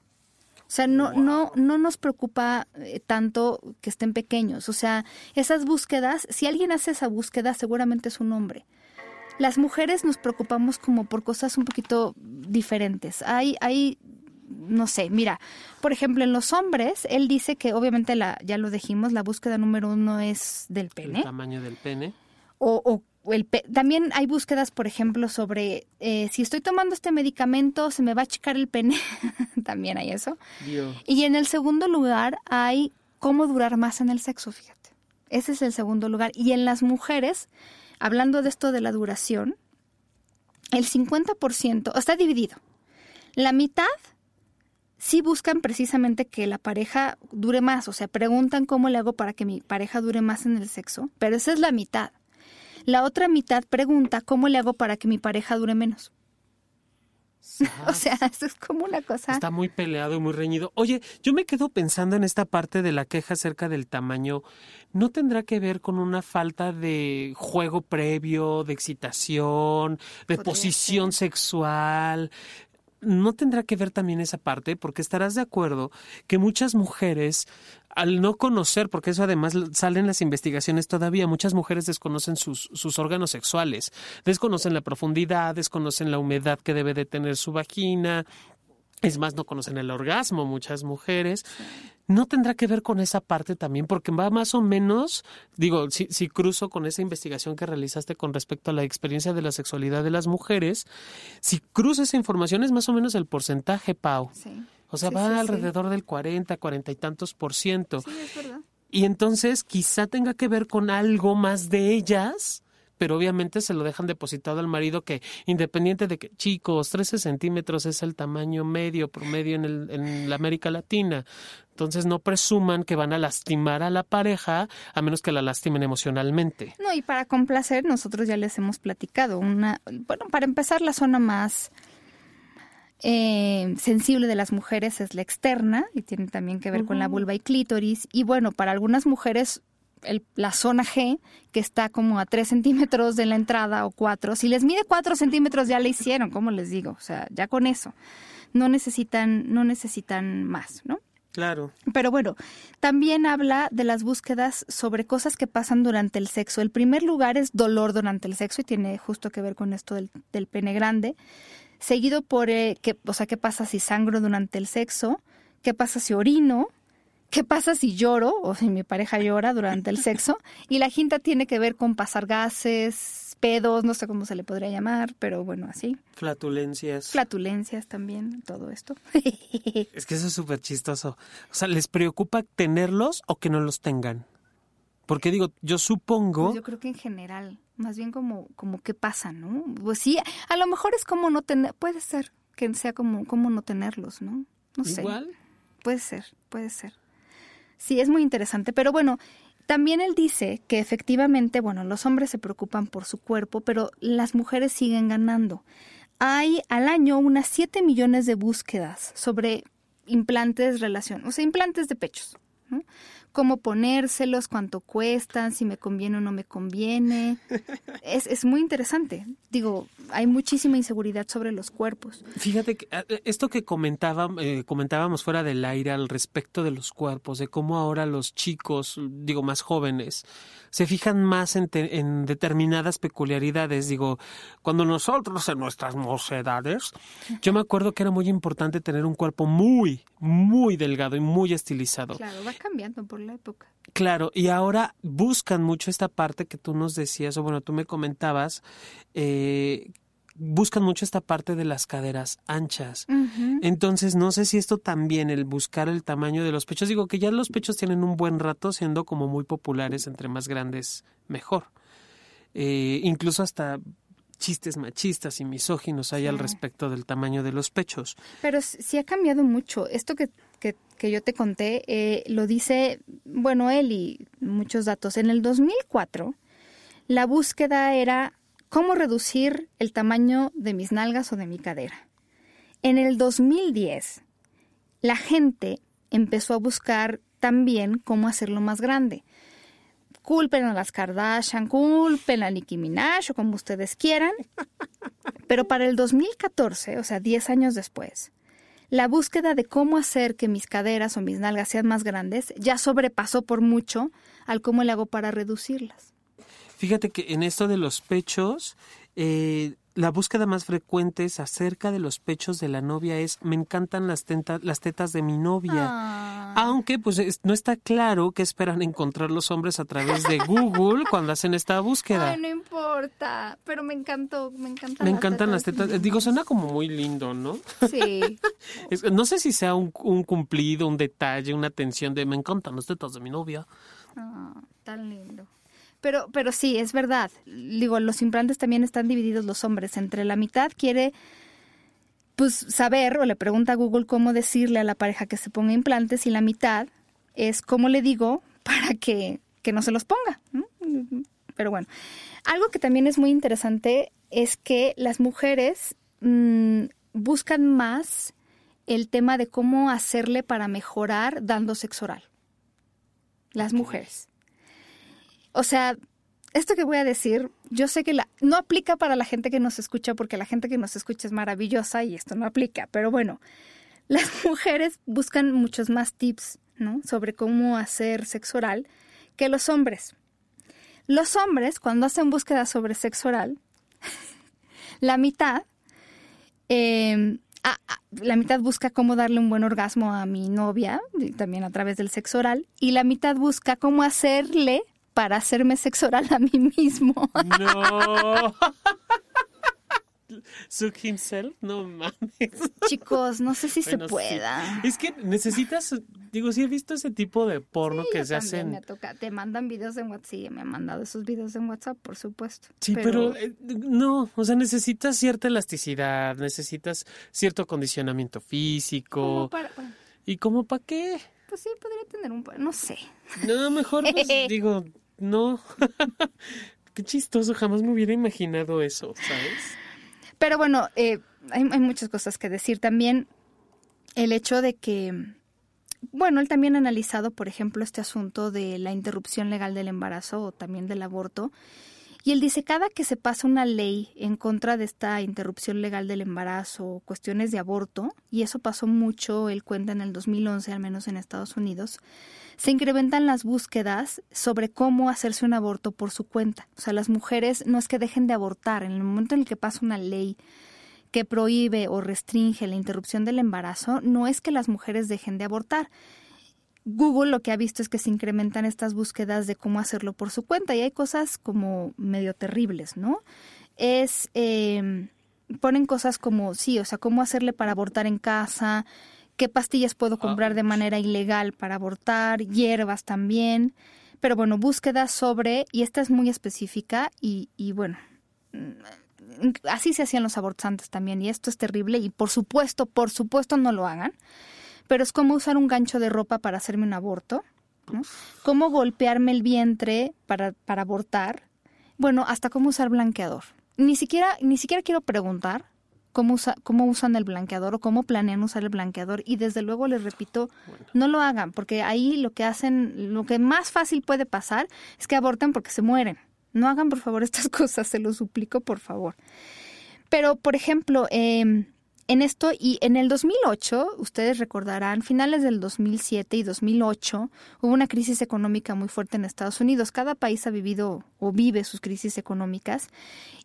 O sea, no, no, no nos preocupa eh, tanto que estén pequeños. O sea, esas búsquedas, si alguien hace esa búsqueda, seguramente es un hombre. Las mujeres nos preocupamos como por cosas un poquito diferentes. Hay, hay, no sé, mira, por ejemplo, en los hombres, él dice que obviamente la, ya lo dijimos, la búsqueda número uno es del pene. El tamaño del pene o, el también hay búsquedas, por ejemplo, sobre eh, si estoy tomando este medicamento, se me va a achicar el pene. también hay eso. Y en el segundo lugar hay cómo durar más en el sexo, fíjate. Ese es el segundo lugar. Y en las mujeres, hablando de esto de la duración, el 50% está dividido. La mitad sí buscan precisamente que la pareja dure más, o sea, preguntan cómo le hago para que mi pareja dure más en el sexo, pero esa es la mitad. La otra mitad pregunta cómo le hago para que mi pareja dure menos. o sea, eso es como una cosa. Está muy peleado y muy reñido. Oye, yo me quedo pensando en esta parte de la queja acerca del tamaño. ¿No tendrá que ver con una falta de juego previo, de excitación, de posición sexual? ¿No tendrá que ver también esa parte? Porque estarás de acuerdo que muchas mujeres al no conocer, porque eso además sale en las investigaciones todavía, muchas mujeres desconocen sus, sus órganos sexuales, desconocen la profundidad, desconocen la humedad que debe de tener su vagina, es más, no conocen el orgasmo muchas mujeres. ¿No tendrá que ver con esa parte también? Porque va más o menos, digo, si, si cruzo con esa investigación que realizaste con respecto a la experiencia de la sexualidad de las mujeres, si cruzo esa información es más o menos el porcentaje, Pau. Sí. O sea, va alrededor del 40, 40 y tantos por ciento. Sí, es verdad. Y entonces quizá tenga que ver con algo más de ellas, pero obviamente se lo dejan depositado al marido que independiente de que, chicos, 13 centímetros es el tamaño medio, promedio en, el, en la América Latina. Entonces no presuman que van a lastimar a la pareja a menos que la lastimen emocionalmente. No, y para complacer, nosotros ya les hemos platicado una, bueno, para empezar la zona más eh, sensible de las mujeres es la externa y tiene también que ver con la vulva y clítoris. Y bueno, para algunas mujeres la zona G, que está como a 3 centímetros de la entrada o 4, si les mide 4 centímetros ya le hicieron, como les digo, o sea, ya con eso. No necesitan, no necesitan más, ¿no? Claro. Pero bueno, también habla de las búsquedas sobre cosas que pasan durante el sexo. El primer lugar es dolor durante el sexo y tiene justo que ver con esto del, del pene grande seguido por, eh, que, o sea, qué pasa si sangro durante el sexo, qué pasa si orino, ¿qué pasa si lloro o si mi pareja llora durante el sexo? Y la quinta tiene que ver con pasar gases, pedos, no sé cómo se le podría llamar, pero bueno, así. Flatulencias. Flatulencias también, todo esto. es que eso es súper chistoso. O sea, ¿les preocupa tenerlos o que no los tengan? Porque digo, yo supongo... Pues yo creo que en general, más bien como, como qué pasa, ¿no? Pues sí, a lo mejor es como no tener, puede ser que sea como, como no tenerlos, ¿no? No sé. Igual. Puede ser, puede ser. Sí, es muy interesante, pero bueno, también él dice que efectivamente, bueno, los hombres se preocupan por su cuerpo, pero las mujeres siguen ganando. Hay al año unas 7 millones de búsquedas sobre implantes relación, o sea, implantes de pechos. ¿no? Cómo ponérselos, cuánto cuestan, si me conviene o no me conviene. Es, es muy interesante. Digo, hay muchísima inseguridad sobre los cuerpos. Fíjate que eh, esto que comentaba, eh, comentábamos fuera del aire al respecto de los cuerpos, de cómo ahora los chicos, digo, más jóvenes, se fijan más en, en determinadas peculiaridades. Digo, cuando nosotros en nuestras mocedades, yo me acuerdo que era muy importante tener un cuerpo muy, muy delgado y muy estilizado. Claro, va cambiando por la época. Claro, y ahora buscan mucho esta parte que tú nos decías, o bueno, tú me comentabas, eh, buscan mucho esta parte de las caderas anchas. Entonces, no sé si esto también, el buscar el tamaño de los pechos, digo que ya los pechos tienen un buen rato siendo como muy populares, entre más grandes, mejor. Eh, incluso hasta chistes machistas y misóginos hay al respecto del tamaño de los pechos. Pero sí ha cambiado mucho. Esto que que, yo te conté, eh, lo dice, bueno, él y muchos datos. En el 2004, la búsqueda era cómo reducir el tamaño de mis nalgas o de mi cadera. En el 2010, la gente empezó a buscar también cómo hacerlo más grande. Culpen a las Kardashian, culpen a Nicki Minaj o como ustedes quieran. Pero para el 2014, o sea, 10 años después, la búsqueda de cómo hacer que mis caderas o mis nalgas sean más grandes ya sobrepasó por mucho al cómo le hago para reducirlas. Fíjate que en esto de los pechos, eh, la búsqueda más frecuente es acerca de los pechos de la novia es me encantan las, las tetas de mi novia. Ah. Aunque pues no está claro qué esperan encontrar los hombres a través de Google cuando hacen esta búsqueda. Ay, no importa, pero me encantó, me encantan Me encantan las tetas. Digo, suena como muy lindo, ¿no? Sí. no sé si sea un, cumplido, un detalle, una atención de me encantan las tetas de mi novia. Ah, tan lindo. Pero, pero sí, es verdad. Digo, los implantes también están divididos los hombres. Entre la mitad quiere pues saber o le pregunta a Google cómo decirle a la pareja que se ponga implantes y la mitad es cómo le digo para que, que no se los ponga. Pero bueno, algo que también es muy interesante es que las mujeres mm, buscan más el tema de cómo hacerle para mejorar dando sexo oral. Las mujeres. O sea, esto que voy a decir, yo sé que la, no aplica para la gente que nos escucha porque la gente que nos escucha es maravillosa y esto no aplica, pero bueno, las mujeres buscan muchos más tips, ¿no? Sobre cómo hacer sexo oral que los hombres. Los hombres, cuando hacen búsqueda sobre sexo oral, la mitad, em, la mitad busca cómo darle un buen orgasmo a mi novia, también a través del sexo oral, y la mitad busca cómo hacerle para hacerme sexo oral a mí mismo. No. Suck himself, no mames. Chicos, no sé si se pueda. Es que necesitas, digo, sí he visto ese tipo de porno que se hacen. Me toca, te mandan videos en WhatsApp, sí, me han mandado esos videos en WhatsApp, por supuesto. Sí, pero, eh, no, o sea, necesitas cierta elasticidad, necesitas cierto acondicionamiento físico. ¿Y cómo para qué? Pues sí, podría tener un, no sé. No, mejor pues, digo, no. Qué chistoso, jamás me hubiera imaginado eso, ¿sabes? Pero bueno, eh, hay, muchas cosas que decir. También el hecho de que, bueno, él también ha analizado, por ejemplo, este asunto de la interrupción legal del embarazo o también del aborto. Y él dice, cada que se pasa una ley en contra de esta interrupción legal del embarazo cuestiones de aborto, y eso pasó mucho, él cuenta en el 2011, al menos en Estados Unidos, se incrementan las búsquedas sobre cómo hacerse un aborto por su cuenta. O sea, las mujeres no es que dejen de abortar, en el momento en el que pasa una ley que prohíbe o restringe la interrupción del embarazo, no es que las mujeres dejen de abortar. Google lo que ha visto es que se incrementan estas búsquedas de cómo hacerlo por su cuenta y hay cosas como medio terribles, ¿no? Es, eh, ponen cosas como, sí, o sea, cómo hacerle para abortar en casa, qué pastillas puedo comprar de manera ilegal para abortar, hierbas también, pero bueno, búsquedas sobre, y esta es muy específica y, y bueno, mm, así se hacían los abortos antes también y esto es terrible y por supuesto, por supuesto no lo hagan pero es como usar un gancho de ropa para hacerme un aborto, ¿no? cómo golpearme el vientre para, para abortar, bueno, hasta cómo usar blanqueador. Ni siquiera, ni siquiera quiero preguntar cómo, usa, cómo usan el blanqueador o cómo planean usar el blanqueador y desde luego les repito, no lo hagan porque ahí lo que hacen, lo que más fácil puede pasar es que aborten porque se mueren. No hagan por favor estas cosas, se lo suplico por favor. Pero, por ejemplo, eh, en esto y en el 2008, ustedes recordarán, finales del 2007 y 2008, hubo una crisis económica muy fuerte en Estados Unidos. Cada país ha vivido o vive sus crisis económicas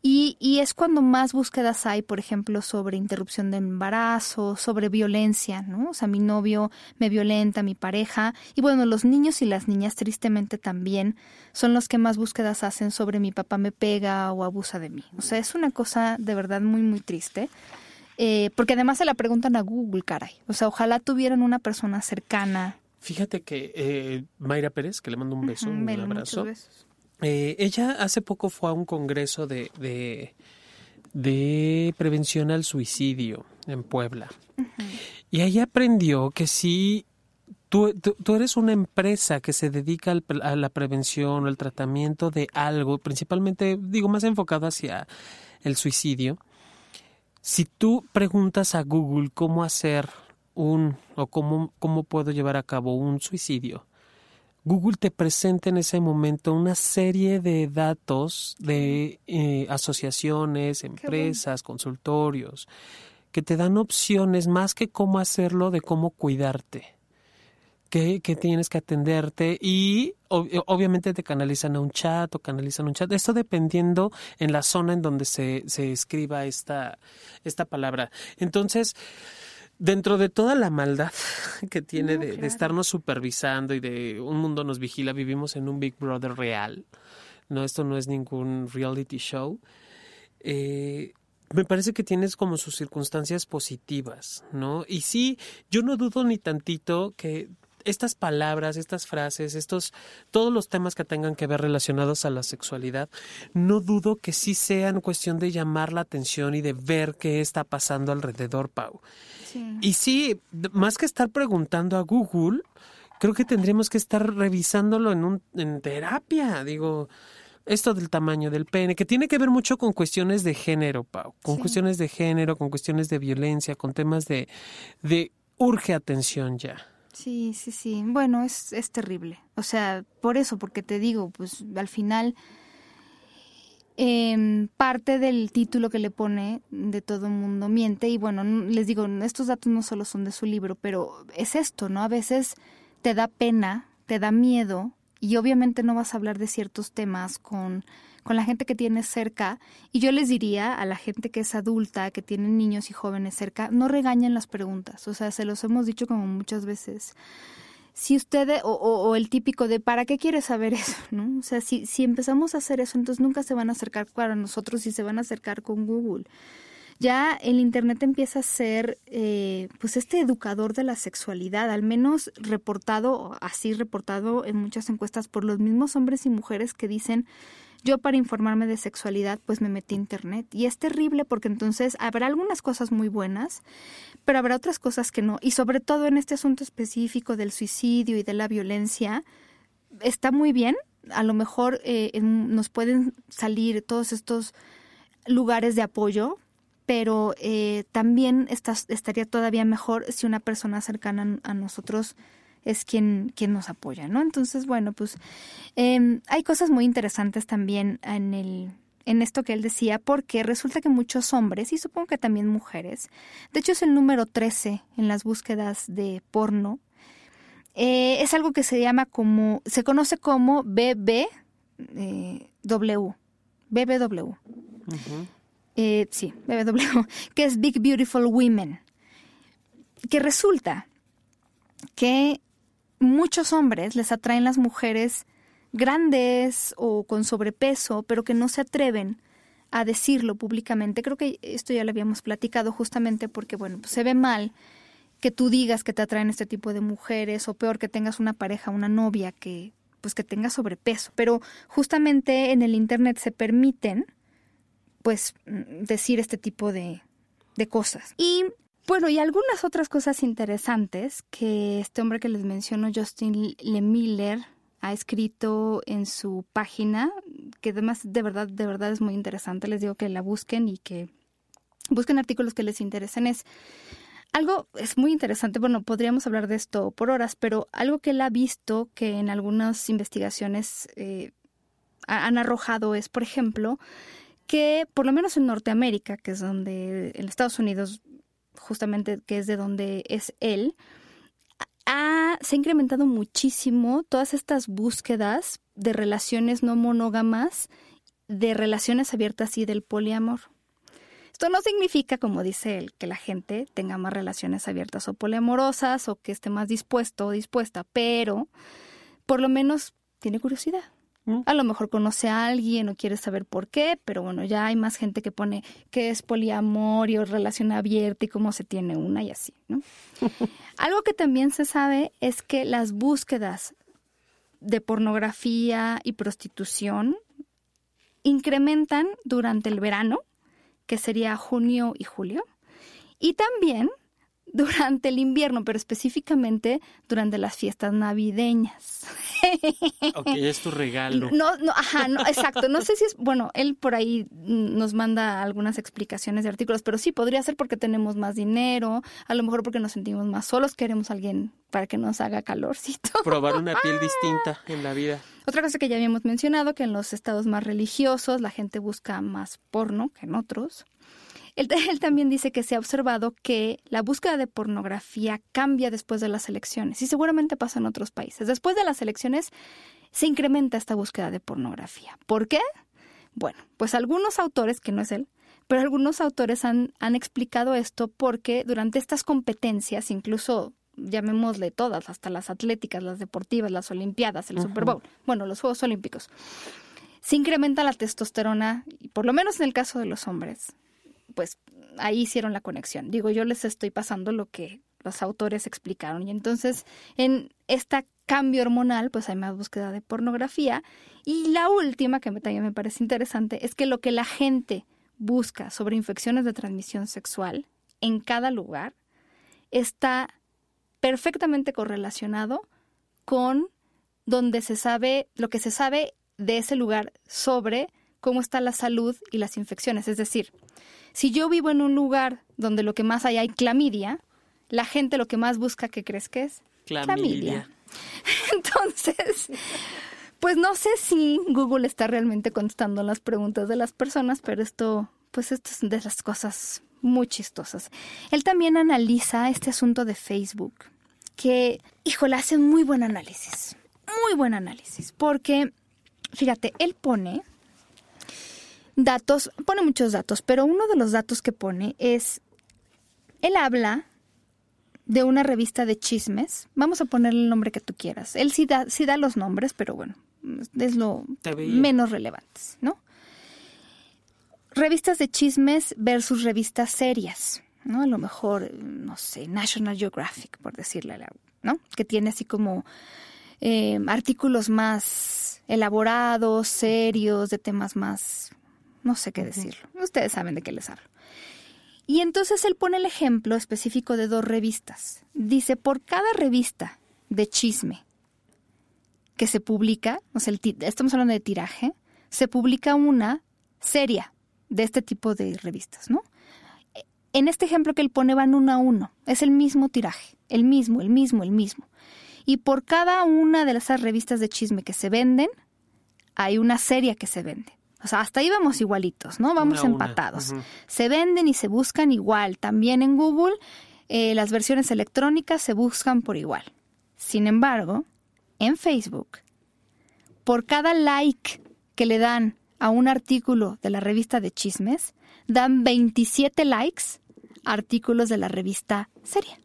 y, y es cuando más búsquedas hay, por ejemplo, sobre interrupción de embarazo, sobre violencia, ¿no? O sea, mi novio me violenta, mi pareja. Y bueno, los niños y las niñas tristemente también son los que más búsquedas hacen sobre mi papá me pega o abusa de mí. O sea, es una cosa de verdad muy, muy triste. Eh, porque además se la preguntan a Google, caray. O sea, ojalá tuvieran una persona cercana. Fíjate que eh, Mayra Pérez, que le mando un beso, un abrazo. Eh, ella hace poco fue a un congreso de, de, prevención al suicidio en Puebla. Y ahí aprendió que si tú, tú, eres una empresa que se dedica a la prevención o el tratamiento de algo, principalmente, digo, más enfocado hacia el suicidio, si tú preguntas a Google cómo hacer un o cómo, cómo puedo llevar a cabo un suicidio, Google te presenta en ese momento una serie de datos de eh, asociaciones, empresas, consultorios, que te dan opciones más que cómo hacerlo, de cómo cuidarte que, tienes que atenderte y obviamente te canalizan a un chat o canalizan un chat. Esto dependiendo en la zona en donde se, se escriba esta, esta palabra. Entonces, dentro de toda la maldad que tiene de, estarnos supervisando y de un mundo nos vigila, vivimos en un Big Brother real. No, esto no es ningún reality show. Eh, me parece que tienes como sus circunstancias positivas, ¿no? Y sí, yo no dudo ni tantito que estas palabras, estas frases, estos, todos los temas que tengan que ver relacionados a la sexualidad, no dudo que sí sean cuestión de llamar la atención y de ver qué está pasando alrededor, Pau. Y sí, más que estar preguntando a Google, creo que tendríamos que estar revisándolo en, un, en terapia, digo esto del tamaño del pene, que tiene que ver mucho con cuestiones de género, Pau, con cuestiones de género, con cuestiones de violencia, con temas de, de urge atención ya. Sí, sí, sí. Bueno, es, es terrible. O sea, por eso, porque te digo, pues al final eh, parte del título que le pone de todo mundo miente y bueno, les digo, estos datos no solo son de su libro, pero es esto, ¿no? A veces te da pena, te da miedo y obviamente no vas a hablar de ciertos temas con con la gente que tienes cerca. Y yo les diría a la gente que es adulta, que tiene niños y jóvenes cerca, no regañen las preguntas. O sea, se los hemos dicho como muchas veces. Si ustedes, o, o, el típico de, ¿para qué quieres saber eso? ¿no? O sea, si, si empezamos a hacer eso, entonces nunca se van a acercar para nosotros y se van a acercar con Google ya el Internet empieza a ser eh, pues este educador de la sexualidad, al menos reportado, así reportado en muchas encuestas por los mismos hombres y mujeres que dicen yo para informarme de sexualidad pues me metí a internet y es terrible porque entonces habrá algunas cosas muy buenas, pero habrá otras cosas que no. Y sobre todo en este asunto específico del suicidio y de la violencia, está muy bien. A lo mejor eh, nos pueden salir todos estos lugares de apoyo, pero eh, también estaría todavía mejor si una persona cercana a nosotros es quien, quien nos apoya, ¿no? Entonces, bueno, pues em, hay cosas muy interesantes también en el en esto que él decía, porque resulta que muchos hombres, y supongo que también mujeres, de hecho es el número 13 en las búsquedas de porno, eh, es algo que se llama como, se conoce como BBW, BBW. Eh, sí, BBW, que es Big Beautiful Women, que resulta que muchos hombres les atraen las mujeres grandes o con sobrepeso, pero que no se atreven a decirlo públicamente. Creo que esto ya lo habíamos platicado justamente porque, bueno, pues se ve mal que tú digas que te atraen este tipo de mujeres o peor que tengas una pareja, una novia que pues que tenga sobrepeso, pero justamente en el internet se permiten pues decir este tipo de, de cosas. Y bueno, y algunas otras cosas interesantes que este hombre que les menciono, Justin Lemiller, ha escrito en su página, que además de verdad, de verdad es muy interesante. Les digo que la busquen y que busquen artículos que les interesen. Es algo es muy interesante, bueno, podríamos hablar de esto por horas, pero algo que él ha visto que en algunas investigaciones eh, han arrojado es, por ejemplo, que por lo menos en Norteamérica, que es donde, en Estados Unidos, justamente que es de donde es él, se ha incrementado muchísimo todas estas búsquedas de relaciones no monógamas, de relaciones abiertas y del poliamor. Esto no significa, como dice él, que la gente tenga más relaciones abiertas o poliamorosas o que esté más dispuesto o dispuesta, pero por lo menos tiene curiosidad. A lo mejor conoce a alguien o quiere saber por qué, pero bueno, ya hay más gente que pone qué es poliamor o relación abierta y cómo se tiene una y así, ¿no? Algo que también se sabe es que las búsquedas de pornografía y prostitución incrementan durante el verano que sería junio y julio, y también durante el invierno, pero específicamente durante las fiestas navideñas. Ok, es tu regalo. No, no, ajá, no, exacto. No sé si es, bueno, él por ahí nos manda algunas explicaciones de artículos, pero sí podría ser porque tenemos más dinero, a lo mejor porque nos sentimos más solos, queremos a alguien para que nos haga calorcito. Probar una piel distinta en la vida. Otra cosa que ya habíamos mencionado, que en los estados más religiosos la gente busca más porno que en otros. Él, también dice que se ha observado que la búsqueda de pornografía cambia después de las elecciones y seguramente pasa en otros países. Después de las elecciones se incrementa esta búsqueda de pornografía. ¿Por qué? Bueno, pues algunos autores, que no es él, pero algunos autores han, han explicado esto porque durante estas competencias, incluso llamémosle todas, hasta las atléticas, las deportivas, las olimpiadas, el Super Bowl, bueno, los Juegos Olímpicos, se incrementa la testosterona, y por lo menos en el caso de los hombres, pues ahí hicieron la conexión. Digo, yo les estoy pasando lo que los autores explicaron. Y entonces, en este cambio hormonal, pues hay más búsqueda de pornografía. Y la última, que también me parece interesante, es que lo que la gente busca sobre infecciones de transmisión sexual en cada lugar está perfectamente correlacionado con donde se sabe, lo que se sabe de ese lugar sobre cómo está la salud y las infecciones. Es decir, si yo vivo en un lugar donde lo que más hay hay clamidia, la gente lo que más busca, ¿qué crees que es? Clamidia. Entonces, pues no sé si Google está realmente contestando las preguntas de las personas, pero esto, pues esto es de las cosas muy chistosas. Él también analiza este asunto de Facebook, que, híjole, hace muy buen análisis, muy buen análisis, porque, fíjate, él pone datos, pone muchos datos, pero uno de los datos que pone es, él habla de una revista de chismes, vamos a ponerle el nombre que tú quieras, él sí da, sí da los nombres, pero bueno, es lo menos relevante, ¿no? Revistas de chismes versus revistas serias, ¿no? A lo mejor, no sé, National Geographic, por decirle algo, ¿no? Que tiene así como eh, artículos más elaborados, serios, de temas más no sé qué decirlo. Ustedes saben de qué les hablo. Y entonces él pone el ejemplo específico de dos revistas. Dice, por cada revista de chisme que se publica, o sea, estamos hablando de tiraje, se publica una seria de este tipo de revistas, ¿no? En este ejemplo que él pone van uno a uno, es el mismo tiraje, el mismo, el mismo, el mismo. Y por cada una de esas revistas de chisme que se venden, hay una serie que se vende. O sea, hasta ahí vamos igualitos, ¿no? Vamos empatados. Se venden y se buscan igual. También en Google eh, las versiones electrónicas se buscan por igual. Sin embargo, en Facebook, por cada like que le dan a un artículo de la revista de chismes, dan 27 likes a artículos de la revista Seria.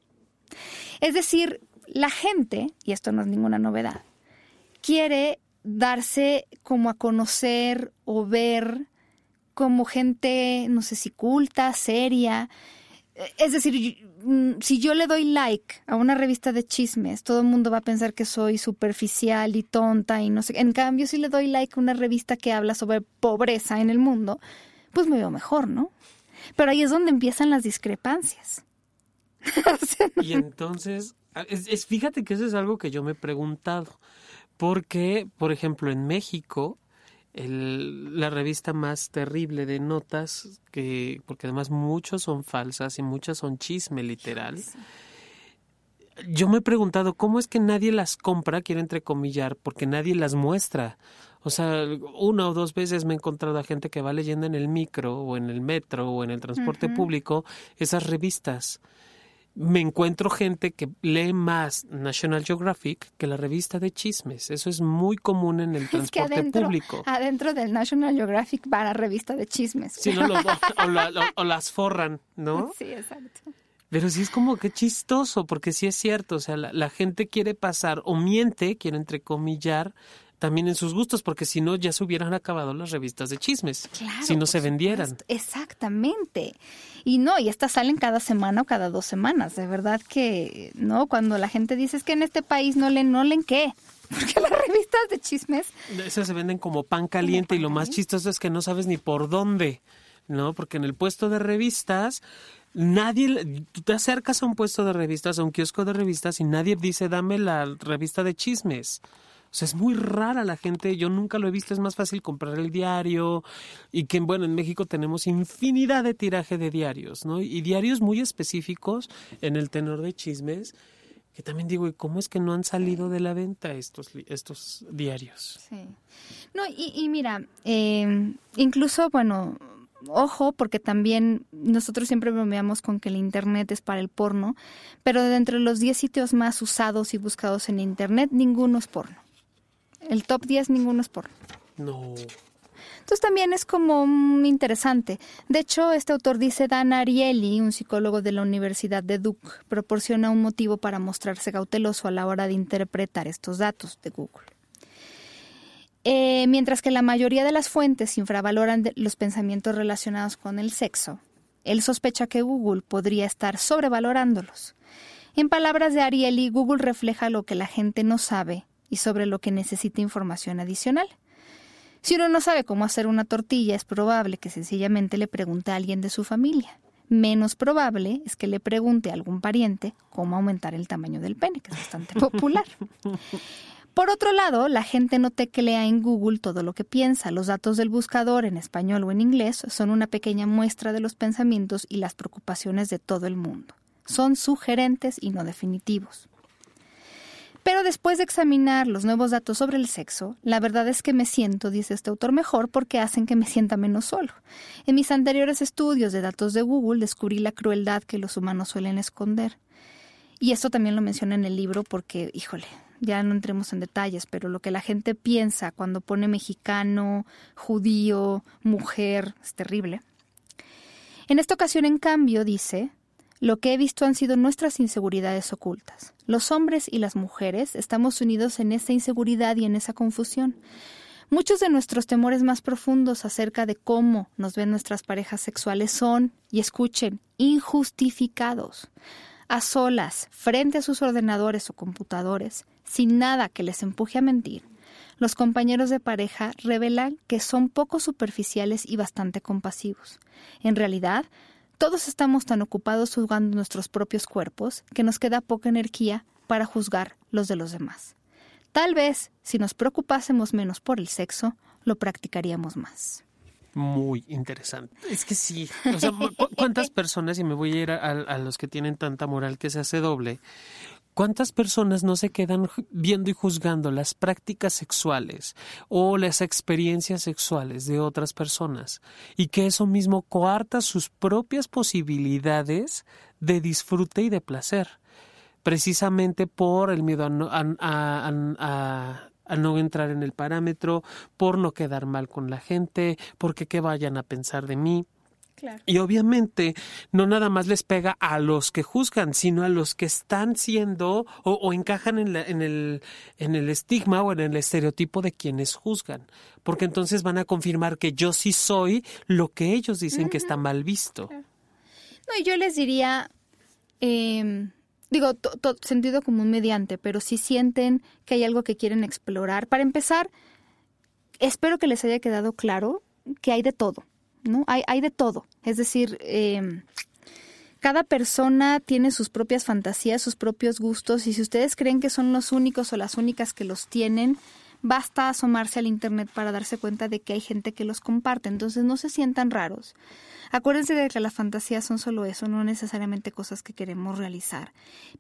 Es decir, la gente, y esto no es ninguna novedad, quiere darse como a conocer o ver como gente, no sé si culta, seria. Es decir, mm, si yo le doy like a una revista de chismes, todo el mundo va a pensar que soy superficial y tonta y no sé. En cambio, si le doy like a una revista que habla sobre pobreza en el mundo, pues me veo mejor, ¿no? Pero ahí es donde empiezan las discrepancias. y entonces, es, fíjate que eso es algo que yo me he preguntado. Porque, por ejemplo, en México, la revista más terrible de notas, que, porque además muchas son falsas y muchas son chisme literal. Yo me he preguntado cómo es que nadie las compra, quiero entrecomillar, porque nadie las muestra. O sea, una o dos veces me he encontrado a gente que va leyendo en el micro o en el metro o en el transporte público esas revistas me encuentro gente que lee más National Geographic que la revista de chismes. Eso es muy común en el transporte público. Adentro del National Geographic va la revista de chismes. Sí, no, o, las forran, ¿no? Sí, exacto. Pero sí es como que chistoso, porque sí es cierto, o sea, la, la gente quiere pasar o miente, quiere entrecomillar, también en sus gustos, porque si no ya se hubieran acabado las revistas de chismes, si no se vendieran. Exactamente. Y no, y estas salen cada semana o cada dos semanas. De verdad que, ¿no? Cuando la gente dice es que en este país no leen, no leen qué. Porque las revistas de chismes... Esas se venden como pan caliente y lo más chistoso es que no sabes ni por dónde, ¿no? Porque en el puesto de revistas nadie, tú te acercas a un puesto de revistas, a un kiosco de revistas y nadie dice dame la revista de chismes. O sea, es muy rara la gente, yo nunca lo he visto, es más fácil comprar el diario y que, bueno, en México tenemos infinidad de tiraje de diarios, ¿no? Y diarios muy específicos en el tenor de chismes, que también digo, ¿y cómo es que no han salido de la venta estos, estos diarios? Sí. No, y, y mira, eh, incluso, bueno, ojo, porque también nosotros siempre bromeamos con que el Internet es para el porno, pero de entre los 10 sitios más usados y buscados en Internet, ninguno es porno. El top 10 ninguno es porno. No. Entonces también es como interesante. De hecho, este autor dice Dan Ariely, un psicólogo de la Universidad de Duke, proporciona un motivo para mostrarse cauteloso a la hora de interpretar estos datos de Google. Eh, mientras que la mayoría de las fuentes infravaloran los pensamientos relacionados con el sexo, él sospecha que Google podría estar sobrevalorándolos. En palabras de Ariely, Google refleja lo que la gente no sabe y sobre lo que necesita información adicional. Si uno no sabe cómo hacer una tortilla, es probable que sencillamente le pregunte a alguien de su familia. Menos probable es que le pregunte a algún pariente cómo aumentar el tamaño del pene, que es bastante popular. Por otro lado, la gente no teclea en Google todo lo que piensa. Los datos del buscador en español o en inglés son una pequeña muestra de los pensamientos y las preocupaciones de todo el mundo. Son sugerentes y no definitivos. Pero después de examinar los nuevos datos sobre el sexo, la verdad es que me siento, dice este autor, mejor porque hacen que me sienta menos solo. En mis anteriores estudios de datos de Google descubrí la crueldad que los humanos suelen esconder. Y esto también lo menciona en el libro porque, híjole, ya no entremos en detalles, pero lo que la gente piensa cuando pone mexicano, judío, mujer, es terrible. En esta ocasión, en cambio, dice, lo que he visto han sido nuestras inseguridades ocultas. Los hombres y las mujeres estamos unidos en esa inseguridad y en esa confusión. Muchos de nuestros temores más profundos acerca de cómo nos ven nuestras parejas sexuales son, y escuchen, injustificados. A solas, frente a sus ordenadores o computadores, sin nada que les empuje a mentir, los compañeros de pareja revelan que son poco superficiales y bastante compasivos. En realidad, todos estamos tan ocupados juzgando nuestros propios cuerpos que nos queda poca energía para juzgar los de los demás. Tal vez, si nos preocupásemos menos por el sexo, lo practicaríamos más. Muy interesante. Es que sí. O sea, ¿cuántas personas, y me voy a ir a, a, los que tienen tanta moral que se hace doble, ¿Cuántas personas no se quedan viendo y juzgando las prácticas sexuales o las experiencias sexuales de otras personas y que eso mismo coarta sus propias posibilidades de disfrute y de placer? Precisamente por el miedo a no, a, no entrar en el parámetro, por no quedar mal con la gente, porque qué vayan a pensar de mí. Y obviamente no nada más les pega a los que juzgan, sino a los que están siendo o, encajan en, en, el, en el estigma o en el estereotipo de quienes juzgan. Porque entonces van a confirmar que yo sí soy lo que ellos dicen que está mal visto. No, y yo les diría, eh, digo, sentido común mediante, pero si sienten que hay algo que quieren explorar, para empezar, espero que les haya quedado claro que hay de todo, ¿no? Hay, de todo. Es decir, eh, cada persona tiene sus propias fantasías, sus propios gustos, y si ustedes creen que son los únicos o las únicas que los tienen, basta asomarse al Internet para darse cuenta de que hay gente que los comparte. Entonces no se sientan raros. Acuérdense de que las fantasías son solo eso, no necesariamente cosas que queremos realizar.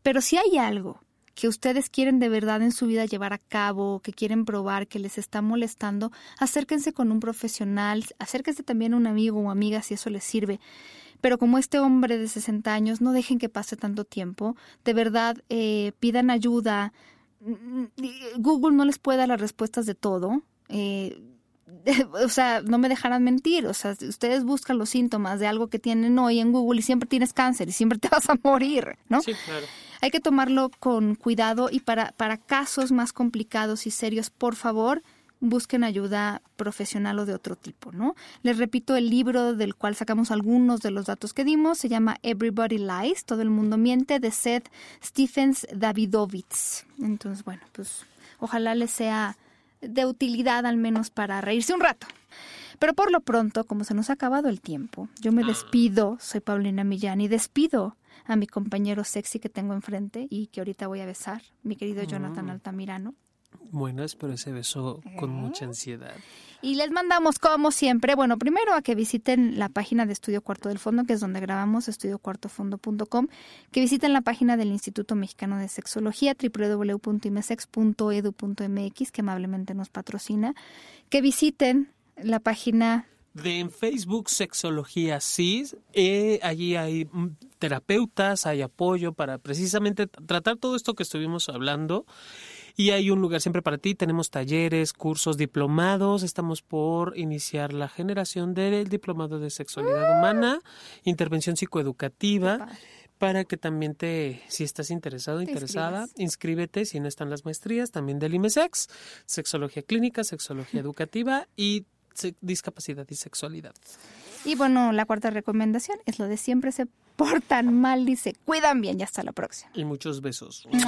Pero si hay algo que ustedes quieren de verdad en su vida llevar a cabo, que quieren probar, que les está molestando, acérquense con un profesional, acérquense también a un amigo o amiga si eso les sirve. Pero como este hombre de 60 años, no dejen que pase tanto tiempo. De verdad, eh, pidan ayuda. Google no les puede dar las respuestas de todo. Eh, o sea, no me dejarán mentir, o sea, ustedes buscan los síntomas de algo que tienen hoy en Google y siempre tienes cáncer y siempre te vas a morir, ¿no? Sí, claro. Hay que tomarlo con cuidado y para, para casos más complicados y serios, por favor, busquen ayuda profesional o de otro tipo, ¿no? Les repito, el libro del cual sacamos algunos de los datos que dimos se llama Everybody Lies, Todo el mundo miente, de Seth Stephens Davidovitz. Entonces, bueno, pues ojalá les sea de utilidad al menos para reírse un rato. Pero por lo pronto, como se nos ha acabado el tiempo, yo me despido, soy Paulina Millán y despido a mi compañero sexy que tengo enfrente y que ahorita voy a besar, mi querido Jonathan mm. Altamirano. Bueno, espero ese beso con ¿Eh? mucha ansiedad. Y les mandamos, como siempre, bueno, primero a que visiten la página de Estudio Cuarto del Fondo, que es donde grabamos, estudiocuartofondo.com, que visiten la página del Instituto Mexicano de Sexología, www.imesex.edu.mx, que amablemente nos patrocina, que visiten la página de en Facebook Sexología CIS. Eh, allí hay mm, terapeutas, hay apoyo para precisamente tratar todo esto que estuvimos hablando y hay un lugar siempre para ti. Tenemos talleres, cursos, diplomados. Estamos por iniciar la generación del diplomado de sexualidad humana, intervención psicoeducativa. Para que también te, si estás interesado, interesada, inscríbete si no están las maestrías, también del IMESEX, sexología clínica, sexología educativa y discapacidad y sexualidad. Y bueno, la cuarta recomendación es lo de siempre se portan mal y se cuidan bien. Ya hasta la próxima. Y muchos besos. In